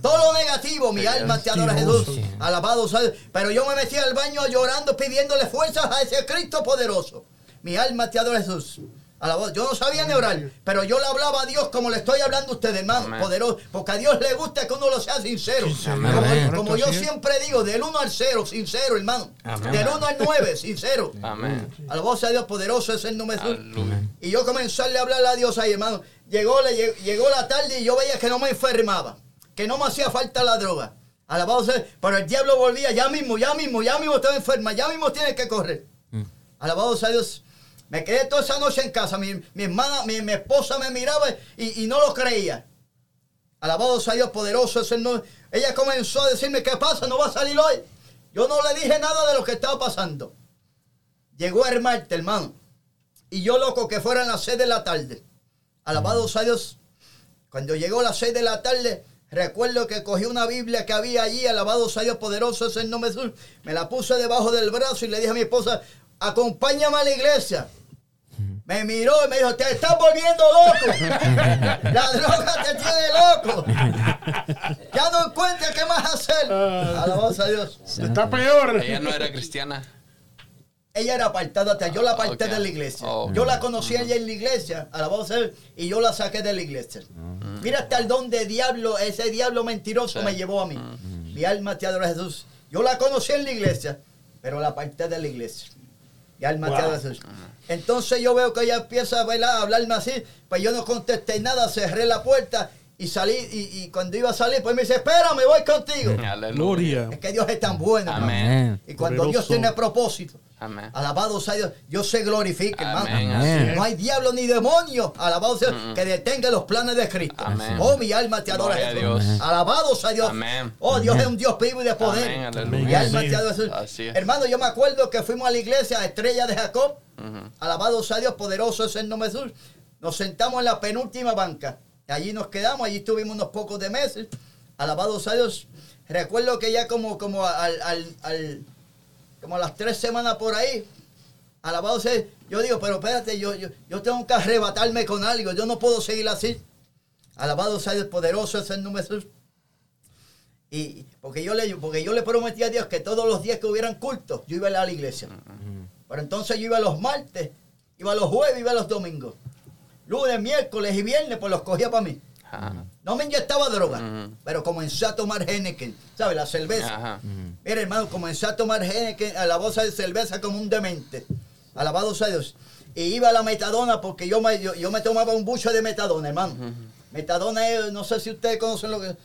Todo lo negativo, mi alma te adora Jesús. Alabado sea Dios. Pero yo me metí al baño llorando, pidiéndole fuerzas a ese Cristo poderoso. Mi alma te adora Jesús. Alabado. Yo no sabía ni orar, pero yo le hablaba a Dios como le estoy hablando a ustedes, hermano, Amén. poderoso. Porque a Dios le gusta que uno lo sea sincero. Como, Amén. como yo siempre digo, del 1 al 0, sincero, hermano. Amén. Del 1 al 9, sincero. Amén. Alabado sea Dios poderoso, es el nombre de. Y yo comencé a hablarle a Dios ahí, hermano. Llegó, le- llegó, la tarde y yo veía que no me enfermaba, que no me hacía falta la droga. Alabado sea, pero el diablo volvía, ya mismo, ya mismo, ya mismo estaba enferma, ya mismo tienes que correr. Alabado sea Dios. Me quedé toda esa noche en casa. Mi, mi hermana, mi, mi esposa me miraba y, y no lo creía. Alabado sea Dios poderoso. Es el nombre. Ella comenzó a decirme, ¿qué pasa? ¿No va a salir hoy? Yo no le dije nada de lo que estaba pasando. Llegó el martes, hermano. Y yo loco que fueran las 6 de la tarde. Alabado sea Dios. Cuando llegó las 6 de la tarde, recuerdo que cogí una Biblia que había allí, alabado sea Dios poderoso, es el nombre de Jesús. Me la puse debajo del brazo y le dije a mi esposa, acompáñame a la iglesia. Me miró y me dijo, te estás volviendo loco. La droga te tiene loco. Ya no encuentras qué más hacer. Alabado sea Dios. Está peor. Ella no era cristiana. Ella era apartada, yo la aparté Ok. de la iglesia. Oh, Yo la conocí a ella en la iglesia, alabado sea Dios, y yo la saqué de la iglesia. Mira hasta el don de diablo, ese diablo mentiroso Sí. me llevó a mí. Mi alma te adora Jesús. Yo la conocí en la iglesia, pero la aparté de la iglesia. Wow. Jesús. Entonces yo veo que ella empieza ¿verdad? a hablarme así, pues yo no contesté nada, cerré la puerta y salí, y, y cuando iba a salir, pues me dice, espera, me voy contigo. Aleluya. Es que Dios es tan bueno. hermano. Amén. Y cuando Dios tiene propósito, Amén. alabado sea Dios, Dios se glorifica, hermano. Amén. Amén. Así No hay diablo ni demonio, alabado sea, que detenga los planes de Cristo. Amén. Oh, mi alma te adora, Gloria a Jesús. Dios. Alabado sea Dios. Amén. Oh, Dios es un Dios vivo y de poder. Amén, aleluya. Mi alma te adora, Jesús. Así es. Hermano, yo me acuerdo que fuimos a la iglesia a Estrella de Jacob. Ujú. Alabado sea Dios, poderoso es el nombre de Jesús. Nos sentamos en la penúltima banca. Allí nos quedamos, allí estuvimos unos pocos de meses. Alabado sea Dios. Recuerdo que ya como, como al, al- al- como a las tres semanas por ahí, alabado sea, yo digo, pero espérate, yo, yo, yo tengo que arrebatarme con algo, yo no puedo seguir así. Alabado sea Dios, poderoso es el nombre de Jesús. Y porque yo le porque yo le prometí a Dios que todos los días que hubieran cultos, yo iba a ir a la iglesia. Pero entonces yo iba los martes, iba los jueves, iba los domingos. Lunes, miércoles y viernes, pues los cogía para mí. Ajá. No me inyectaba droga, pero comencé a tomar Henneken, ¿sabes? La cerveza. Ajá. Mira, hermano, comencé a tomar Henneken, a la bolsa de cerveza como un demente. Alabado sea Dios. Y iba a la metadona porque yo me, yo, yo me tomaba un bucho de metadona, hermano. Metadona es, no sé si ustedes conocen lo que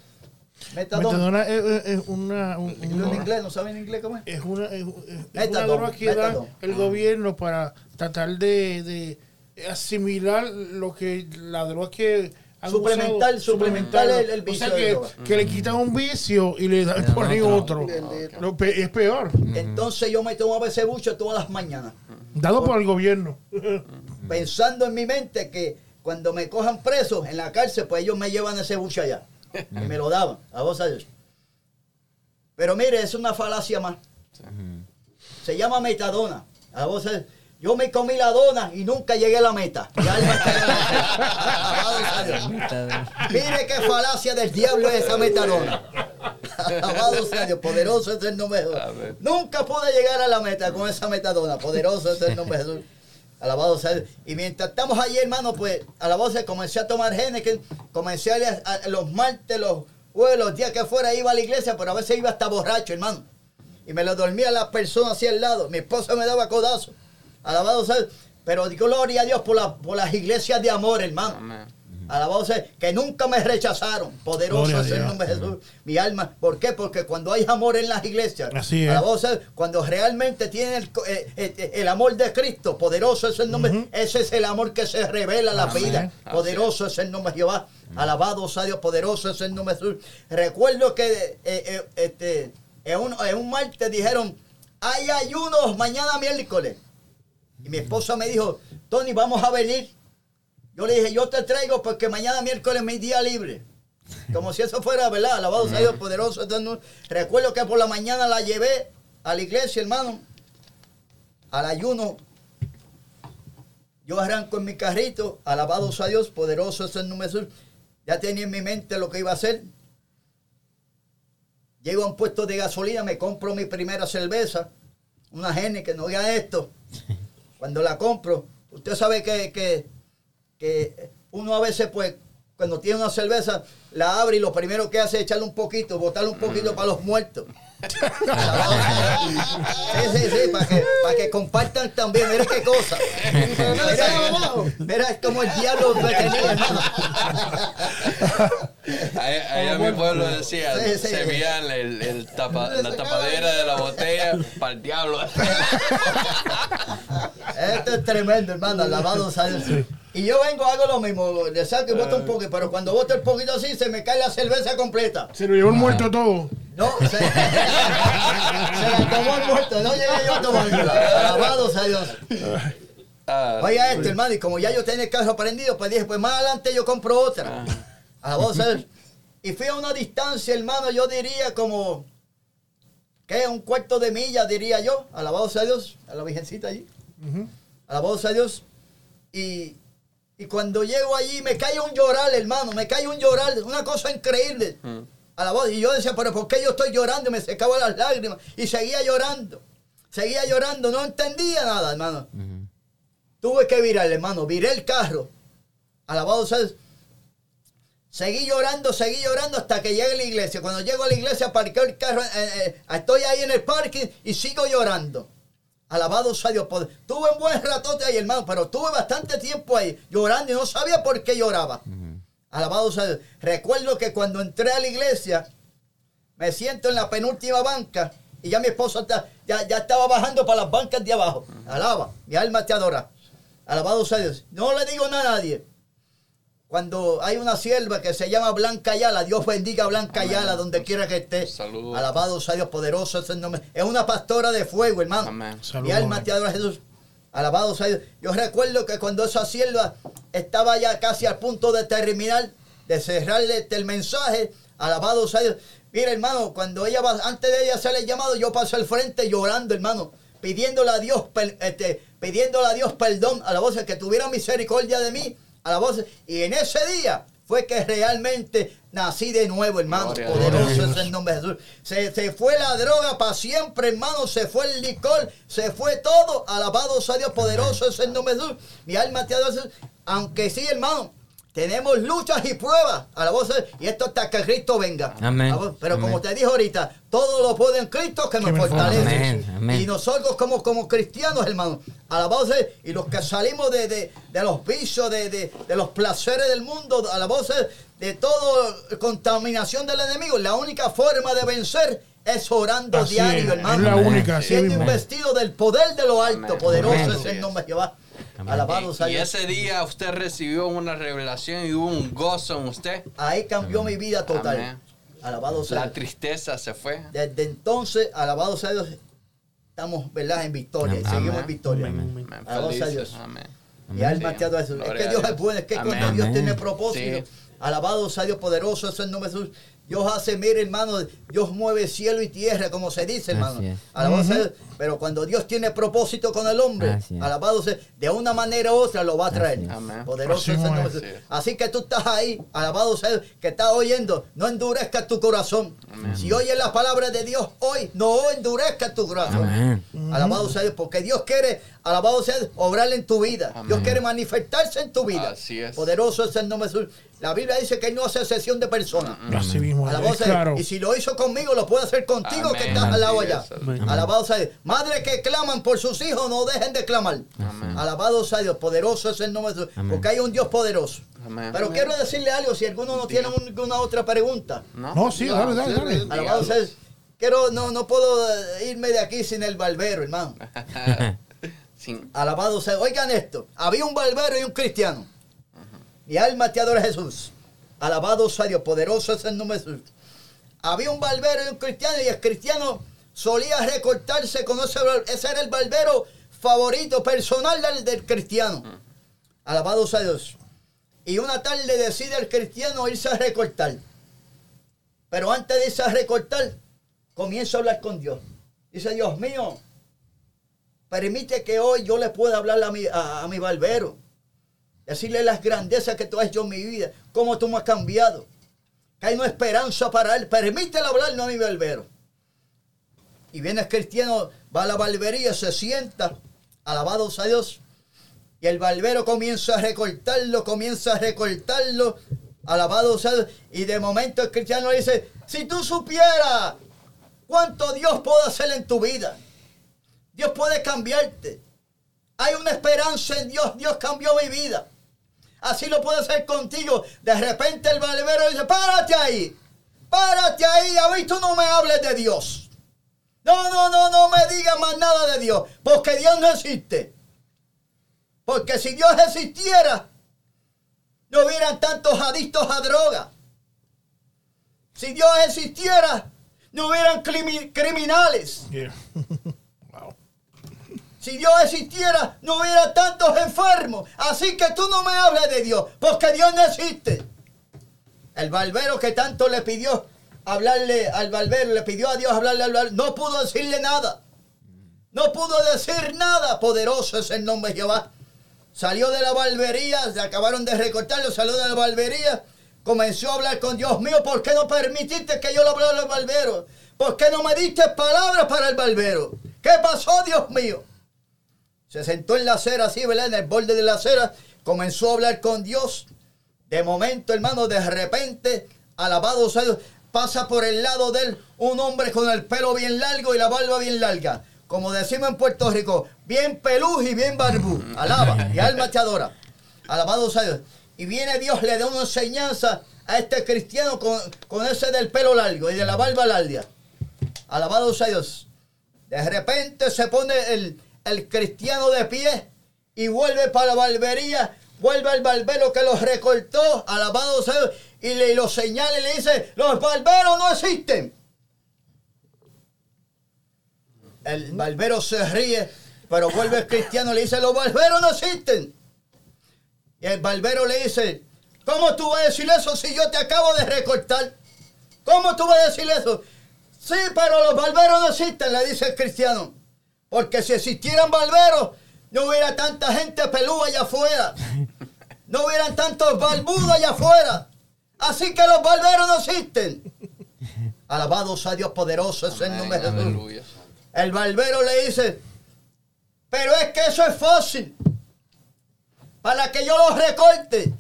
Metadona. Metadona es, es- es una, un- en una- inglés, ¿no saben en inglés cómo es? es una, es, es- es una Metadona, droga que da metadona. el gobierno para tratar de, de asimilar lo que la droga que han Suplementar- usado, suplementar el- o vicio sea que, le quitan un vicio y le dan dan ponen otro. otro. Lo pe- es peor. Entonces yo me tomaba ese bucho todas las mañanas, Dado por el gobierno. pensando en mi mente que cuando me cojan preso en la cárcel, pues ellos me llevan ese bucho allá. Y me lo daban, a vos a Dios. Pero mire, es una falacia más. Se llama metadona. A vos a. Yo me comí la dona y nunca llegué a la meta. Y alma está en la meta. Alabado sea Dios. Mire qué falacia del diablo es esa metadona. Alabado sea Dios, poderoso es el nombre de Jesús. Nunca pude llegar a la meta con esa metadona. Poderoso es el nombre de Jesús. Alabado sea Dios. Y mientras estamos allí, hermano, pues, alabado sea, comencé a tomar que comencé a, los martes, los jueves, los días que fuera, iba a la iglesia, pero a veces iba hasta borracho, hermano. Y me lo dormía la persona así al lado. Mi esposa me daba codazo. Alabado sea. Pero gloria a Dios por, la- por las iglesias de amor, hermano. Amén. Alabado sea, que nunca me rechazaron. Poderoso Gloria a es el Dios. nombre de Jesús. Mi alma. ¿Por qué? Porque cuando hay amor en las iglesias, Así es. alabado sea, cuando realmente tienen el, co- eh, eh, el amor de Cristo, poderoso es el nombre. Ese es el amor que se revela en la Amén. vida. Poderoso es el nombre de Jehová. Alabado sea Dios, poderoso es el nombre de Jesús. Recuerdo que eh, eh, este, en, un, en un martes dijeron, hay ayunos mañana miércoles. Y mi esposa me dijo, Tony, vamos a venir. Yo le dije, yo te traigo porque mañana miércoles es mi día libre. Como si eso fuera, ¿verdad? Alabado sea Dios poderoso. Entonces, recuerdo que por la mañana la llevé a la iglesia, hermano, al ayuno. Yo arranco en mi carrito, alabado sea Dios, poderoso es el Jesús. Ya tenía en mi mente lo que iba a hacer. Llego a un puesto de gasolina, me compro mi primera cerveza, una gene que no diga esto. Cuando la compro, usted sabe que, que, que uno a veces, pues, cuando tiene una cerveza, la abre y lo primero que hace es echarle un poquito, botarle un poquito para los muertos. Sí, sí, sí, para que, para que compartan también. Mira qué cosa. Mira, mira como el diablo me tenía, hermano. En mi pueblo decía, Sí, sí. se veían el, el tapa- la tapadera de la botella para el diablo. Esto es tremendo, hermano. Alabado sea. Y yo vengo, hago lo mismo. Le saco y boto un poquito, pero cuando boto el poquito así, se me cae la cerveza completa. Se lo llevó el muerto todo. No, se, se la tomó el muerto. No llegué yo a tomármela. Alabado sea Dios. Ah, Oiga esto, hermano, y como ya yo tenía el carro prendido, pues dije, pues más adelante yo compro otra. Alabado sea Dios. Y fui a una distancia, hermano, yo diría como, ¿qué? Un cuarto de milla, diría yo. Alabado sea Dios, a la virgencita allí. Alabado sea Dios. Y, y cuando llego allí me cae un llorar, hermano, me cae un llorar, una cosa increíble. Alabado. Y yo decía, pero ¿por qué yo estoy llorando? Y me secaban las lágrimas. Y seguía llorando. Seguía llorando, no entendía nada, hermano. Tuve que virar, hermano. Viré el carro. Alabado sea. Seguí llorando, seguí llorando hasta que llegue a la iglesia. Cuando llego a la iglesia, parqueo el carro. eh, eh, estoy ahí en el parking y sigo llorando. Alabado sea Dios. Tuve un buen ratote ahí, hermano, pero tuve bastante tiempo ahí llorando y no sabía por qué lloraba. Alabado sea Dios. Recuerdo que cuando entré a la iglesia, me siento en la penúltima banca y ya mi esposa ya, ya estaba bajando para las bancas de abajo. Alaba, mi alma te adora. Alabado sea Dios. No le digo nada a nadie. Cuando hay una sierva que se llama Blanca Ayala, Dios bendiga a Blanca Ayala donde quiera que esté. Saludos. Alabado sea Dios, poderoso es el nombre. Es una pastora de fuego, hermano. Amén. Mi Saludos, alma amén. te adora Jesús. Alabado sea Dios. Yo recuerdo que cuando esa sierva estaba ya casi al punto de terminar, de cerrarle este, el mensaje, alabado sea Dios. Mira, hermano, cuando ella va, antes de ella hacer el llamado, yo pasé al frente llorando, hermano, pidiéndole a Dios, per- este, pidiéndole a Dios perdón, a la voz que tuviera misericordia de mí, a la voz. Y en ese día fue que realmente nací de nuevo, hermano. Gloria Poderoso Dios. es el nombre de Jesús. Se, se fue la droga para siempre, hermano. Se fue el licor. Se fue todo. Alabado sea Dios. Poderoso es el nombre de Jesús. Mi alma te adora. Aunque sí, hermano. Tenemos luchas y pruebas. Alabado sea Dios. Y esto hasta que Cristo venga. Amén. Alabado. Pero como te dije ahorita, todo lo puede en Cristo que, me me fortalece. Amén, amén. Y nosotros como, como cristianos, hermano, alabado sea, y los que salimos de, de- de los vicios, de, de- de los placeres del mundo, alabado sea, de toda contaminación del enemigo, la única forma de vencer es orando Así diario, es, hermano. es la única, así Siendo mismo. investido del poder de lo alto, Amén. poderoso Amén. es el nombre de Jehová. Amén. Alabado sea Y Dios. ese día usted recibió una revelación y hubo un gozo en usted. Ahí cambió mi vida total. Amén. Alabado sea La Dios. tristeza se fue. Desde entonces, alabado sea Dios, estamos, ¿verdad? En victoria. Amén. Seguimos Amén. en victoria. Amén. Alabado sea. Dios. Amén. Mi alma Sí. te adora. Es que a Dios Dios. es bueno, es que cuando. Dios Amén. tiene propósito, Sí. alabado sea Dios poderoso, es el nombre de Jesús. Dios hace, mire hermano, Dios mueve cielo y tierra, como se dice, hermano. Alabado sea Dios. Pero cuando Dios tiene propósito con el hombre, alabado sea, de una manera u otra lo va a traer. Así. Poderoso Así es. Así que tú estás ahí, alabado sea Dios, que estás oyendo, no endurezca tu corazón. Amén. Si oyes la palabra de Dios hoy, no endurezca tu corazón. Amén. Alabado sea Dios, porque Dios quiere, alabado sea Dios, obrar en tu vida. Amén. Dios quiere manifestarse en tu vida. Así es. Poderoso es el nombre de Jesús. La Biblia dice que Él no hace excepción de personas. Así mismo, Alabado sea claro. Y si lo hizo conmigo, lo puede hacer contigo que estás al lado allá. Alabado sea Dios. Madres que claman por sus hijos, no dejen de clamar. Amén. Alabado sea Dios. Poderoso es el nombre de Jesús. Amén. Porque hay un Dios poderoso. Amén. Pero quiero decirle algo, si alguno no tiene alguna otra pregunta. ¿No? No, sí, dale, dale, dale. Alabado sea Dios. Quiero, no, no puedo eh, irme de aquí sin el barbero, hermano. Sin- Alabado sea. Oigan esto. Había un barbero y un cristiano. Mi alma te adora Jesús. Alabado sea Dios. Poderoso es el nombre de Jesús. Había un barbero y un cristiano y el cristiano solía recortarse con ese Ese era el barbero favorito personal del, del cristiano. Alabado sea Dios. Y una tarde decide el cristiano irse a recortar. Pero antes de irse a recortar, comienza a hablar con Dios. Dice, Dios mío, permite que hoy yo le pueda hablar a mi, a, a mi barbero. Decirle las grandezas que tú has hecho en mi vida, cómo tú me has cambiado. Que hay una esperanza para él. Permítele hablarle a mi barbero. Y viene el cristiano, va a la barbería, se sienta, alabado sea Dios. Y el barbero comienza a recortarlo, comienza a recortarlo, alabado sea Dios. Y de momento el cristiano le dice, si tú supieras cuánto Dios puede hacer en tu vida, Dios puede cambiarte. Hay una esperanza en Dios, Dios cambió mi vida. Así lo puede hacer contigo. De repente el barbero dice, párate ahí, párate ahí, a mí tú no me hables de Dios. No, no, no, no me digas más nada de Dios, porque Dios no existe. Porque si Dios existiera, no hubieran tantos adictos a droga. Si Dios existiera, no hubieran crimi- criminales. Yeah. wow. Si Dios existiera, no hubiera tantos enfermos. Así que tú no me hables de Dios, porque Dios no existe. El barbero que tanto le pidió hablarle al barbero, le pidió a Dios hablarle al barbero, no pudo decirle nada. No pudo decir nada. Poderoso es el nombre de Jehová. Salió de la barbería, se acabaron de recortarlo, salió de la barbería, comenzó a hablar con Dios mío, ¿por qué no permitiste que yo le hablara al barbero? ¿Por qué no me diste palabras para el barbero? ¿Qué pasó, Dios mío? Se sentó en la acera así, ¿verdad? En el borde de la acera, comenzó a hablar con Dios. De momento, hermano, de repente, alabado sea Dios, pasa por el lado de él un hombre con el pelo bien largo y la barba bien larga. Como decimos en Puerto Rico, bien pelú y bien barbú. Alaba, y alma te adora. Alabado sea Dios. Y viene Dios, le da una enseñanza a este cristiano con, con ese del pelo largo y de la barba larga. Alabado sea Dios. De repente se pone el, el cristiano de pie y vuelve para la barbería, vuelve al barbero que los recortó, alabado sea y le lo señala y le dice, los barberos no existen. El barbero se ríe, pero vuelve el cristiano y le dice, los barberos no existen. Y el barbero le dice, ¿cómo tú vas a decir eso si yo te acabo de recortar? ¿Cómo tú vas a decir eso? Sí, pero los barberos no existen, le dice el cristiano. Porque si existieran barberos, no hubiera tanta gente pelúa allá afuera. No hubieran tantos barbudos allá afuera. Así que los barberos no existen. Alabado sea Dios poderoso, es el nombre de Jesús. aleluya. El barbero le dice, pero es que eso es fácil. Para que yo los recorte,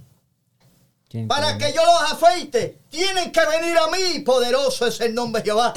¿Quién para que yo los afeite, tienen que venir a mí. Poderoso es el nombre de Jehová.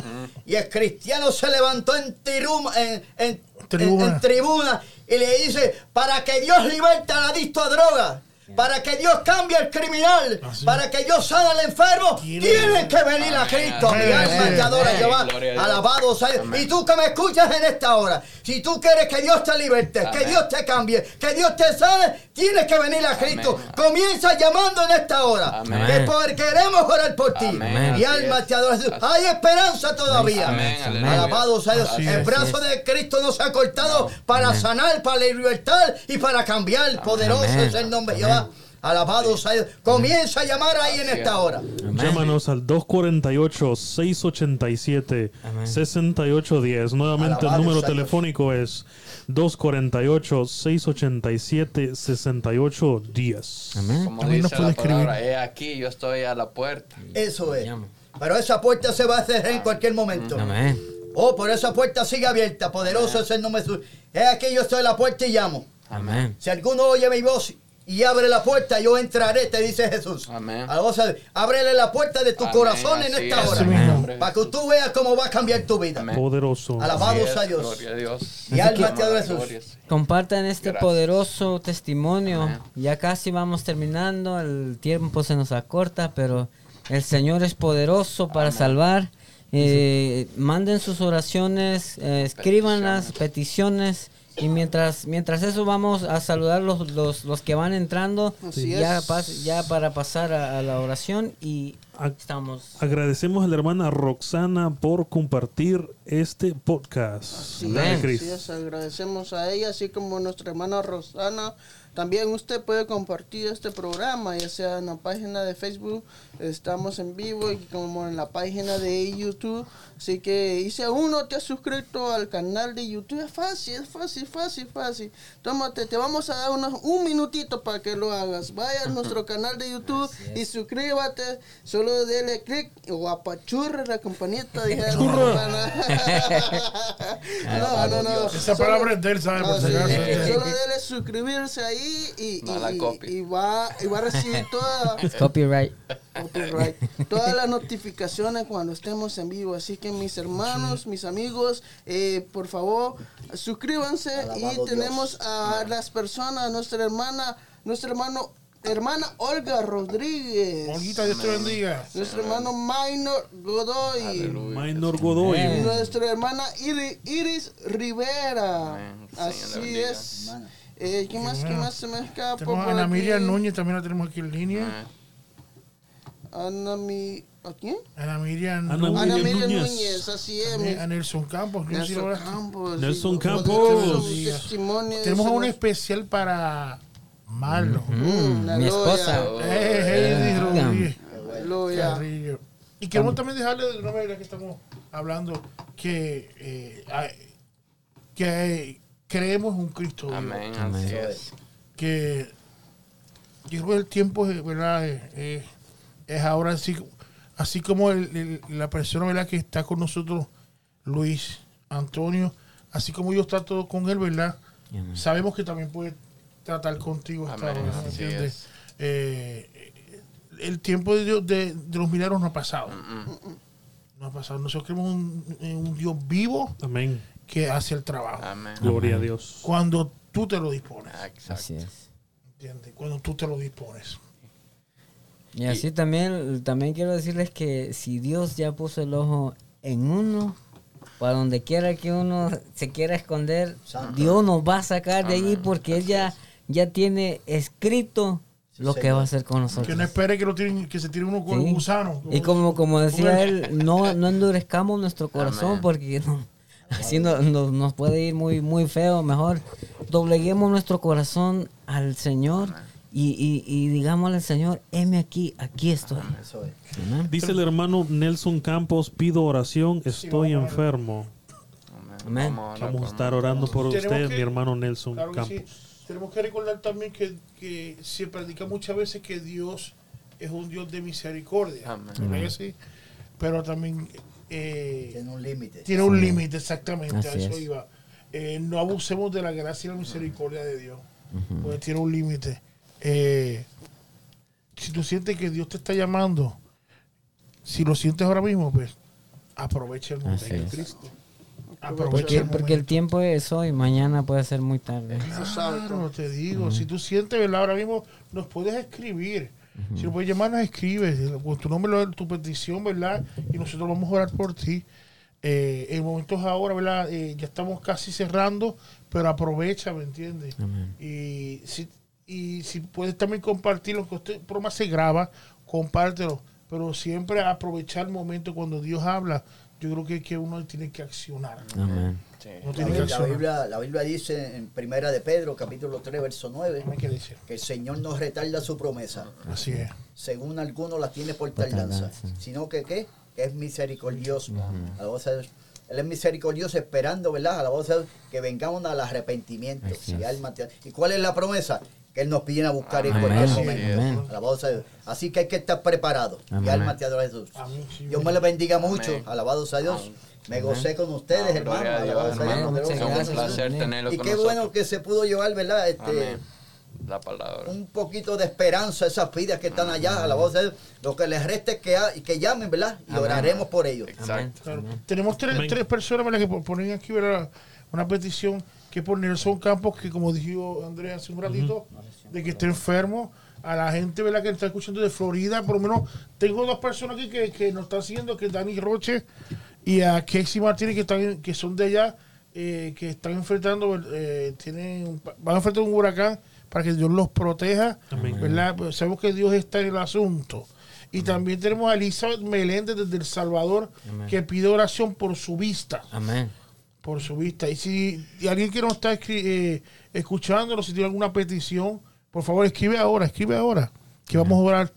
Y el cristiano se levantó en, tirum- en, en- Tribuna. en- en tribuna y le dice, para que Dios liberte al adicto a droga. Para que Dios cambie al criminal, Así. para que Dios sana al enfermo, Tiene- tienen que venir a Amén, Cristo. Mi alma te adora. Jehová. Alabado sea. Y tú que me escuchas en esta hora, si tú quieres que Dios te liberte, que. Dios te cambie, que Dios te sane, tienes que venir a Cristo. Amén. Comienza llamando en esta hora. Amén. Que por- queremos orar por ti. Mi alma te adora. Hay esperanza todavía. Amén, Amén. aleluya. Alabado sea Dios. El brazo de Cristo nos ha cortado para sanar, para libertar y para cambiar. Poderoso Amén. es el nombre de Amén. Jehová. Alabado sea. Comienza a llamar ahí en esta hora. Amén. Llámanos al 248-687-6810. Nuevamente el número telefónico es 248-687-6810. Amén. Como También nos dice puede la escribir. palabra, he aquí, yo estoy a la puerta. Eso es. Pero esa puerta se va a cerrar en cualquier momento. Amén. Oh, por esa puerta sigue abierta. Poderoso es el nombre de Jesús. Es aquí yo estoy a la puerta y llamo. Amén. Si alguno oye mi voz y abre la puerta, yo entraré, te dice Jesús. Amén. Alabado sea. Ábrele la puerta de tu Amén, corazón en así esta es, hora. En de Para que tú veas cómo va a cambiar tu vida. Amén. Poderoso. Alabado sea Dios. Gloria a Dios. Y alma te adora Jesús. Compartan este Gracias. poderoso testimonio. Amén. Ya casi vamos terminando, el tiempo se nos acorta, pero el Señor es poderoso para Amén. salvar. Eh, manden sus oraciones, eh, escriban las peticiones y mientras mientras eso vamos a saludar los, los, los que van entrando Así ya, es. pas- ya para pasar a, a la oración y Ac- estamos Agradecemos a la hermana Roxana por compartir este podcast. Así es, es, agradecemos a ella, así como nuestra hermana Rosana. También usted puede compartir este programa, ya sea en la página de Facebook, estamos en vivo, y como en la página de YouTube. Así que, y si aún no te has suscrito al canal de YouTube, es fácil, es fácil, fácil, fácil. Tómate, te vamos a dar unos, un minutito para que lo hagas. Vaya a nuestro canal de YouTube y suscríbate. Solo dele clic o apachurre la campanita. no, no, no. Esa Solo- palabra es de él, ¿sabes? Por Ah. Solo dele suscribirse ahí y, y- y va, y va a recibir toda, copyright. Copyright, todas las notificaciones cuando estemos en vivo. Así que mis hermanos, mis amigos, eh, por favor, suscríbanse Alabado y tenemos Dios. a las personas, nuestra hermana, nuestro hermano, hermana Olga Rodríguez. Olguita, Dios te bendiga. Nuestro hermano Minor Godoy. Aleluya. Minor Godoy. Amén. Nuestra hermana Iri- Iris Rivera. Amén. Así es. Eh, ¿Qué más? ¿Qué más se me escapa? Tenemos a Ana? Miriam Núñez, también la tenemos aquí en línea. Amén. Ana Mi... ¿A quién? Ana Miriam Ana Núñez. Ana Miriam Miriam Núñez. Núñez, así es. A Nelson Campos. Nelson Campos. Nelson Campos. Tenemos no- especial para Marlon. Mm, Mm, mi esposa. Eh, Rodríguez. Carrillo. Y queremos también dejarle de una manera que estamos hablando que, eh, que creemos en un Cristo. Amén. Amén. Es. que yo creo que el tiempo es, ¿verdad? Eh, eh, es ahora así, así como el- el- la persona ¿verdad? que está con nosotros, Luis Antonio, así como yo trato con él, ¿verdad? Amén. Sabemos que también puede tratar contigo esta Amén, hora, ¿me así entiendes? es. Eh, el tiempo de, Dios, de, de los milagros no ha pasado. Mm, No ha pasado. Nosotros creemos un- Dios vivo Amén. que hace el trabajo. Amén. Gloria a Dios. Cuando tú te lo dispones. Exacto. Así es. ¿Entiendes? Cuando tú te lo dispones. Y así también, también quiero decirles que si Dios ya puso el ojo en uno, para donde quiera que uno se quiera esconder, Santo. Dios nos va a sacar de allí Amén. porque Él ya, ya tiene escrito Sí, lo que señor. va a hacer con nosotros. Que no espere que, lo tiren, que se tire uno con Sí. el gusano. Y como, como decía él, no, no endurezcamos nuestro corazón Amén. porque no- así no- no- nos puede ir muy, muy feo. Mejor dobleguemos nuestro corazón al Señor y, y, y digámosle al Señor, heme aquí, aquí estoy. Eso es. Amén. Dice el hermano Nelson Campos, pido oración, estoy a enfermo. Amén. Vamos a estar orando por usted, que- mi hermano Nelson Claro Campos. sí. Tenemos que recordar también que, que se predica muchas veces que Dios es un Dios de misericordia. Amén. ¿verdad que sí? Pero también eh, Tiene un límite. tiene un límite, exactamente. Así a eso es. iba. Eh, no abusemos de la gracia y la misericordia de Dios. Porque tiene un límite. Eh, si tú sientes que Dios te está llamando, si lo sientes ahora mismo, pues aprovecha el momento en es. Cristo. Aprovecha Porque, el porque el tiempo es hoy, mañana puede ser muy tarde. Claro, te digo, si tú sientes, ¿verdad? Ahora mismo nos puedes escribir. Si nos puedes llamar, nos escribes con tu nombre, tu petición, ¿verdad? Y nosotros vamos a orar por ti. Eh, el momento es ahora, ¿verdad? Eh, ya estamos casi cerrando, pero aprovecha, ¿me entiendes? Amén. Y si, y si puedes también compartirlo, que este programa se graba, compártelo. Pero siempre aprovechar el momento cuando Dios habla. Yo creo que, que uno tiene que accionar. Amén. Sí. No La tiene que Biblia, la, accionar. Biblia, la Biblia dice en Primera de Pedro, capítulo 3, verso 9, ¿Qué dice? que el Señor no retarda su promesa, Así es. según algunos la tiene por tardanza, tardanza. sino que ¿qué? Que es misericordioso. Dios. Él es misericordioso esperando, ¿verdad? Alabado sea Dios, que vengamos al arrepentimiento. Y, alma ¿Y cuál es la promesa? Que Él nos viene a buscar en Amén. cualquier Amén. momento. Amén. Alabado sea Dios. Así que hay que estar preparado. Y Amén. alma te adora Jesús. Amén. Dios me le bendiga mucho. Amén. Alabado sea Dios. Me gocé con ustedes, hermano. gloria a Dios, Alabado sea Dios. Es un placer tenerlo Y qué bueno que se pudo llevar, ¿verdad? Este, Amén. La palabra. un poquito de esperanza a esas vidas que están allá. Alabado sea Dios. Lo que les resta es que, ha- que llamen, ¿verdad? Y Amén. oraremos por ellos. Exacto. Claro. Tenemos tres, tres personas ¿verdad? que po- ponen aquí ¿verdad? una petición que por Nelson Campos, que como dijo Andrés hace un ratito, de que está enfermo. A la gente ¿verdad? que está escuchando de Florida, por lo menos tengo dos personas aquí que, que nos están siguiendo, que es Dani Roche y a Kexi Martínez, que, están, que son de allá, eh, que están enfrentando, eh, tienen, van a enfrentar un huracán para que Dios los proteja. Amén. ¿verdad? Pues sabemos que Dios está en el asunto. Y también tenemos a Elizabeth Meléndez desde El Salvador Amén. que pide oración por su vista. Amén. Por su vista. Y si y alguien que nos está eh, escuchándonos, si tiene alguna petición, por favor escribe ahora, escribe ahora. Que vamos a orar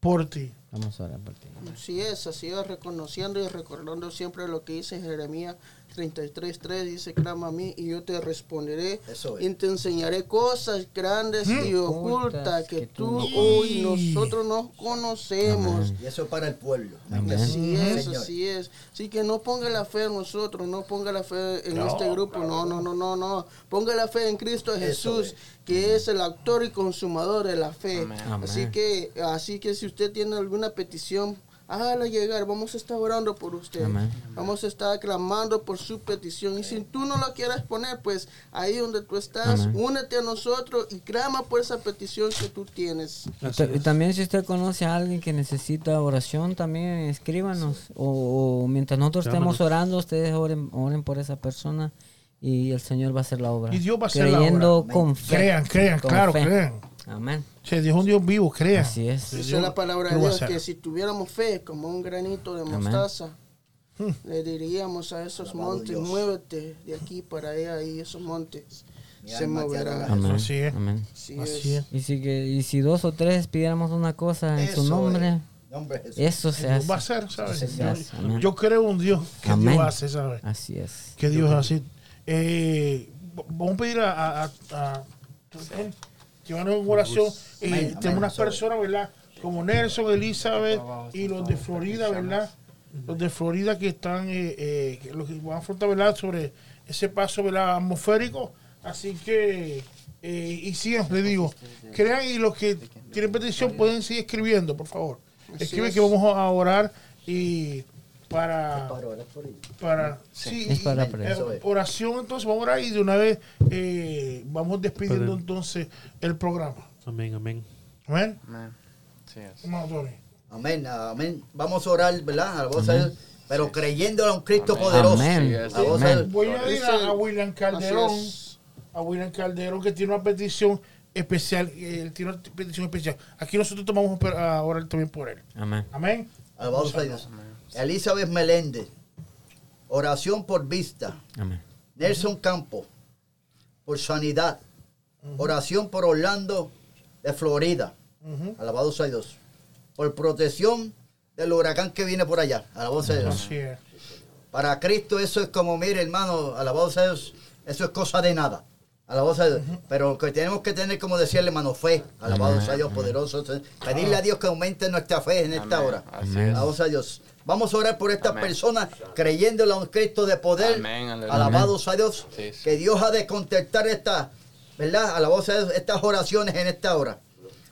por ti. Vamos a orar por ti. Así es, así es, reconociendo y recordando siempre lo que dice Jeremías 33.3, dice, clama a mí y yo te responderé Eso es. y te enseñaré cosas grandes y ocultas que tú no hoy nosotros no conocemos. Y eso es para el pueblo. Amén. Así es, Señor. así es. Así que no ponga la fe en nosotros, no ponga la fe en este grupo, no, no, no, no, no. Ponga la fe en Cristo Jesús, es. que es el autor y consumador de la fe. Amén. Así Amén. que, así que si usted tiene alguna petición, hágala llegar. Vamos a estar orando por usted. Amén. Vamos a estar clamando por su petición. Y si tú no la quieres poner, pues ahí donde tú estás, Amén. únete a nosotros y clama por esa petición que tú tienes. Y ta- Y también si usted conoce a alguien que necesita oración, también escríbanos. O, o mientras nosotros Llámanos. estemos orando, ustedes oren, oren por esa persona y el Señor va a hacer la obra. Y Dios va a hacer la Creyendo obra. con fe. Crean, crean, Con claro, fe. crean. Amén. Che, Dios es un Dios vivo, crean. Así es. Dice la palabra de Dios que si tuviéramos fe como un granito de Amén. mostaza, le diríamos a esos Alabado montes, Dios. muévete de aquí para allá y esos montes Mi se moverán. Amén. Así es. Amén. Así Así es. es. Y si, que, y si dos o tres pidiéramos una cosa en Eso su nombre, es. Eso se hace. va a hacer, ¿sabes? Eso se hace. Yo creo en un Dios que Amén. Dios hace, ¿sabes? Así es. Que Dios hace. Eh, vamos a pedir a, a, a, a- llevarnos en oración. Eh, tenemos unas personas, ¿verdad? Como Nelson, Elizabeth y los de Florida, ¿verdad? Los de Florida que están, eh, eh, que los que van a afrontar, ¿verdad? Sobre ese paso, ¿verdad? Atmosférico. Así que, eh, y siempre digo, crean y los que tienen petición pueden seguir escribiendo, por favor. Así Escribe es. que vamos a orar y para Para orar por ellos. para sí, Es para eh, oración entonces vamos a orar y de una vez eh, vamos despidiendo entonces el programa Amén, amén. amén Amén. Sí. Amén, amén. Vamos a orar, ¿verdad? A la voz de Dios, pero creyendo a un Cristo Amén. poderoso. Amén. A. Amén. voy a ir a, a William Calderón a William Calderón que tiene una petición especial él tiene una petición especial aquí nosotros tomamos a orar también por él Amén. amén Alabado sea Dios. Elizabeth Meléndez. Oración por vista. Amén. Nelson Campo. Por sanidad. Oración por Orlando de Florida. Ujú. Alabado sea Dios. Por protección del huracán que viene por allá. Alabado sea Dios. Para Cristo eso es como, mire hermano, alabado sea Dios, eso es cosa de nada. Alabado sea Dios. Pero lo que tenemos que tener, como decía el hermano, fe. Alabado sea Dios poderoso. Pedirle a Dios que aumente nuestra fe en esta hora. Alabado sea Dios. Vamos a orar por estas Amén. personas creyéndole a un Cristo de poder. Amén. Alabado sea Dios. Sí, sí. Que Dios ha de contestar estas, ¿verdad? Alabado sea Dios, estas oraciones en esta hora.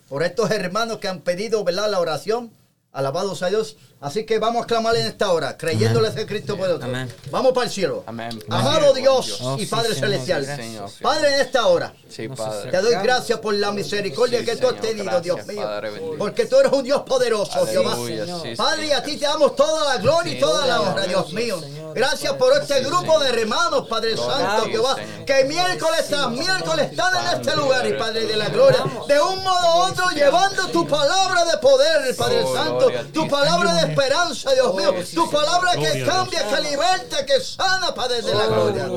Por estos hermanos que han pedido, ¿verdad? La oración. Alabado sea Dios. Así que vamos a clamarle en esta hora, creyéndole a ese Cristo poderoso. Amén. Vamos para el cielo. Amén. Amado Dios Oh, y Padre Celestial. Señor. Padre, en esta hora. Sí, Padre. Te doy gracias por la misericordia Sí, que tú has tenido, gracias, Dios mío. Padre. Porque tú eres un Dios poderoso, Jehová. Padre, y a ti te damos toda la gloria y toda la honra, Dios mío. Gracias por este grupo de hermanos, Padre Santo, Jehová, que miércoles tras miércoles están en este lugar, y Padre de la gloria, de un modo u otro llevando tu palabra de poder, Padre Santo, a tu palabra de esperanza, Dios mío, tu palabra que cambia, que liberta, que sana, Padre de la Oh, gloria.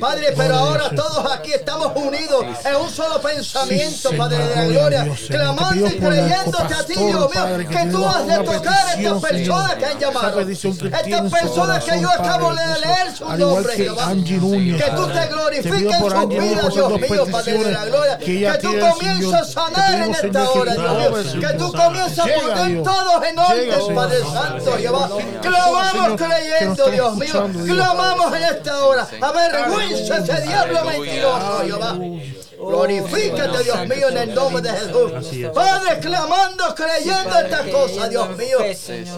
Padre, pero ahora todos aquí estamos unidos en un solo pensamiento, Padre de la gloria, clamando y creyéndote a ti, Dios mío, que tú has de tocar a estas personas que han llamado. Estas personas que yo acabo de leer su nombre, que tú te glorifiques en sus vidas, Dios mío, Padre de la gloria. que tú comiences a sanar en esta hora, Dios mío. Que tú comiences a poner todos en Llega, orden, Señor. Padre Santo, Jehová. Clamamos creyendo, Dios mío. Clamamos en esta hora. Avergüenza ese diablo mentiroso, Jehová. Glorifícate, Dios mío, en el nombre de Jesús. Padre, clamando, creyendo estas cosas, Dios mío.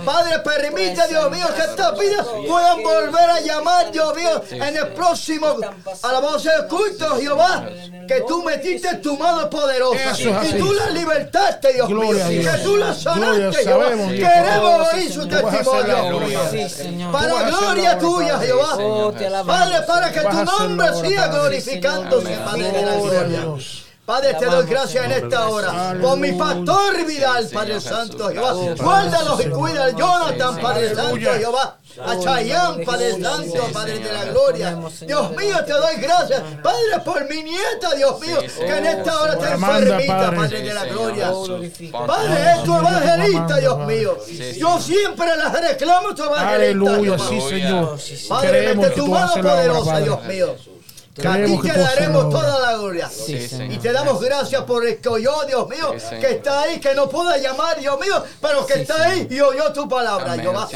Padre, permite, Dios mío, que estas vidas puedan volver a llamar, Dios mío, en el próximo alabanza del culto, Jehová. Que tú metiste tu mano poderosa y tú la libertaste, Dios mío. Que tú la sanaste, Jehová. Queremos Oh, oír su testimonio. Para gloria tuya. Jehová. Oh. Padre, para que tu nombre siga glorificándose. Padre de la Gloria Padre, te doy gracias en esta hora. Por mi pastor Vidal, Padre Santo. Jehová. Guárdalos y cuida a Jonathan, Padre. Santo, Jehová. A Chayán, Padre Santo, Padre de la gloria. Dios mío, te doy gracias, Padre, por mi nieta, Dios mío, que en esta hora está Amanda, enfermita, Padre. De la gloria. Ponte- Padre, es tu evangelista, Dios mío. Yo siempre la reclamo tu evangelista. Aleluya, Jehová. sí, Señor. Padre, mete tu mano poderosa. Dios mío. Que a ti te a daremos toda la gloria. Sí, Y Señor. te damos gracias por el que oyó, Dios mío, Sí, que está ahí, que no pueda llamar, Dios mío, pero que está ahí y oyó tu palabra, Amén. Jehová.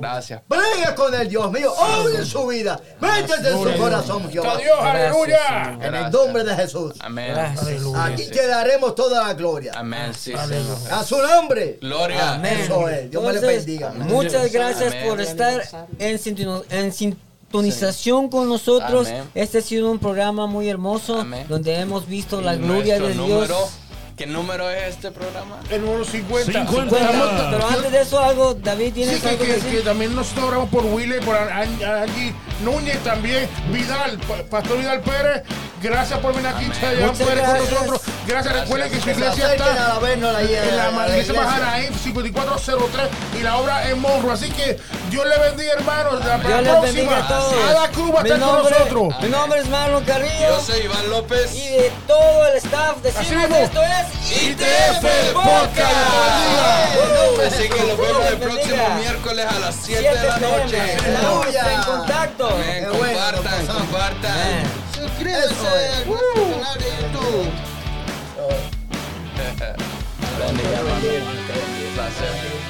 Gracias. Brega con el Dios mío, obre en su vida, métete en su corazón, Jehová. Dios, aleluya. En el nombre de Jesús. Amén. Gracias. Aquí te daremos toda la gloria. Amén. Sí, Señor. A su nombre. Gloria. Amén. Eso es. Dios me le bendiga. Muchas gracias Amén. por estar en, sintino- sintonización con nosotros. Amén. Este ha sido un programa muy hermoso Amén. donde hemos visto la gloria de Dios. ¿Qué número es este programa? El número 50. 50. Estamos- Pero antes de eso, algo, David, Sí, ¿tienes que, algo que que, decir? que también nosotros oramos por Willy, por An- An- Angie Núñez también, Vidal, Pa- Pastor Vidal Pérez, gracias por venir aquí, Chayán Muchas Pérez con nosotros. Gracias, recuerden que su iglesia está a la vernos en la a iglesia iglesia. Mahanaim 5403 y la obra en Monroe. Así que Dios le bendiga, hermanos. La Dios para la próxima, a todos. Ada Cruz va a Mi estar con nombre- nosotros. Mi nombre es Marlon Carrillo. Yo soy Iván López. Y de todo el staff decimos mismo. esto es ITF Podcast. Así que nos vemos el próximo miércoles a las 7 7 de la noche. En contacto. Compartan, compartan. Amén. Suscríbase al nuestro canal de YouTube. Un placer.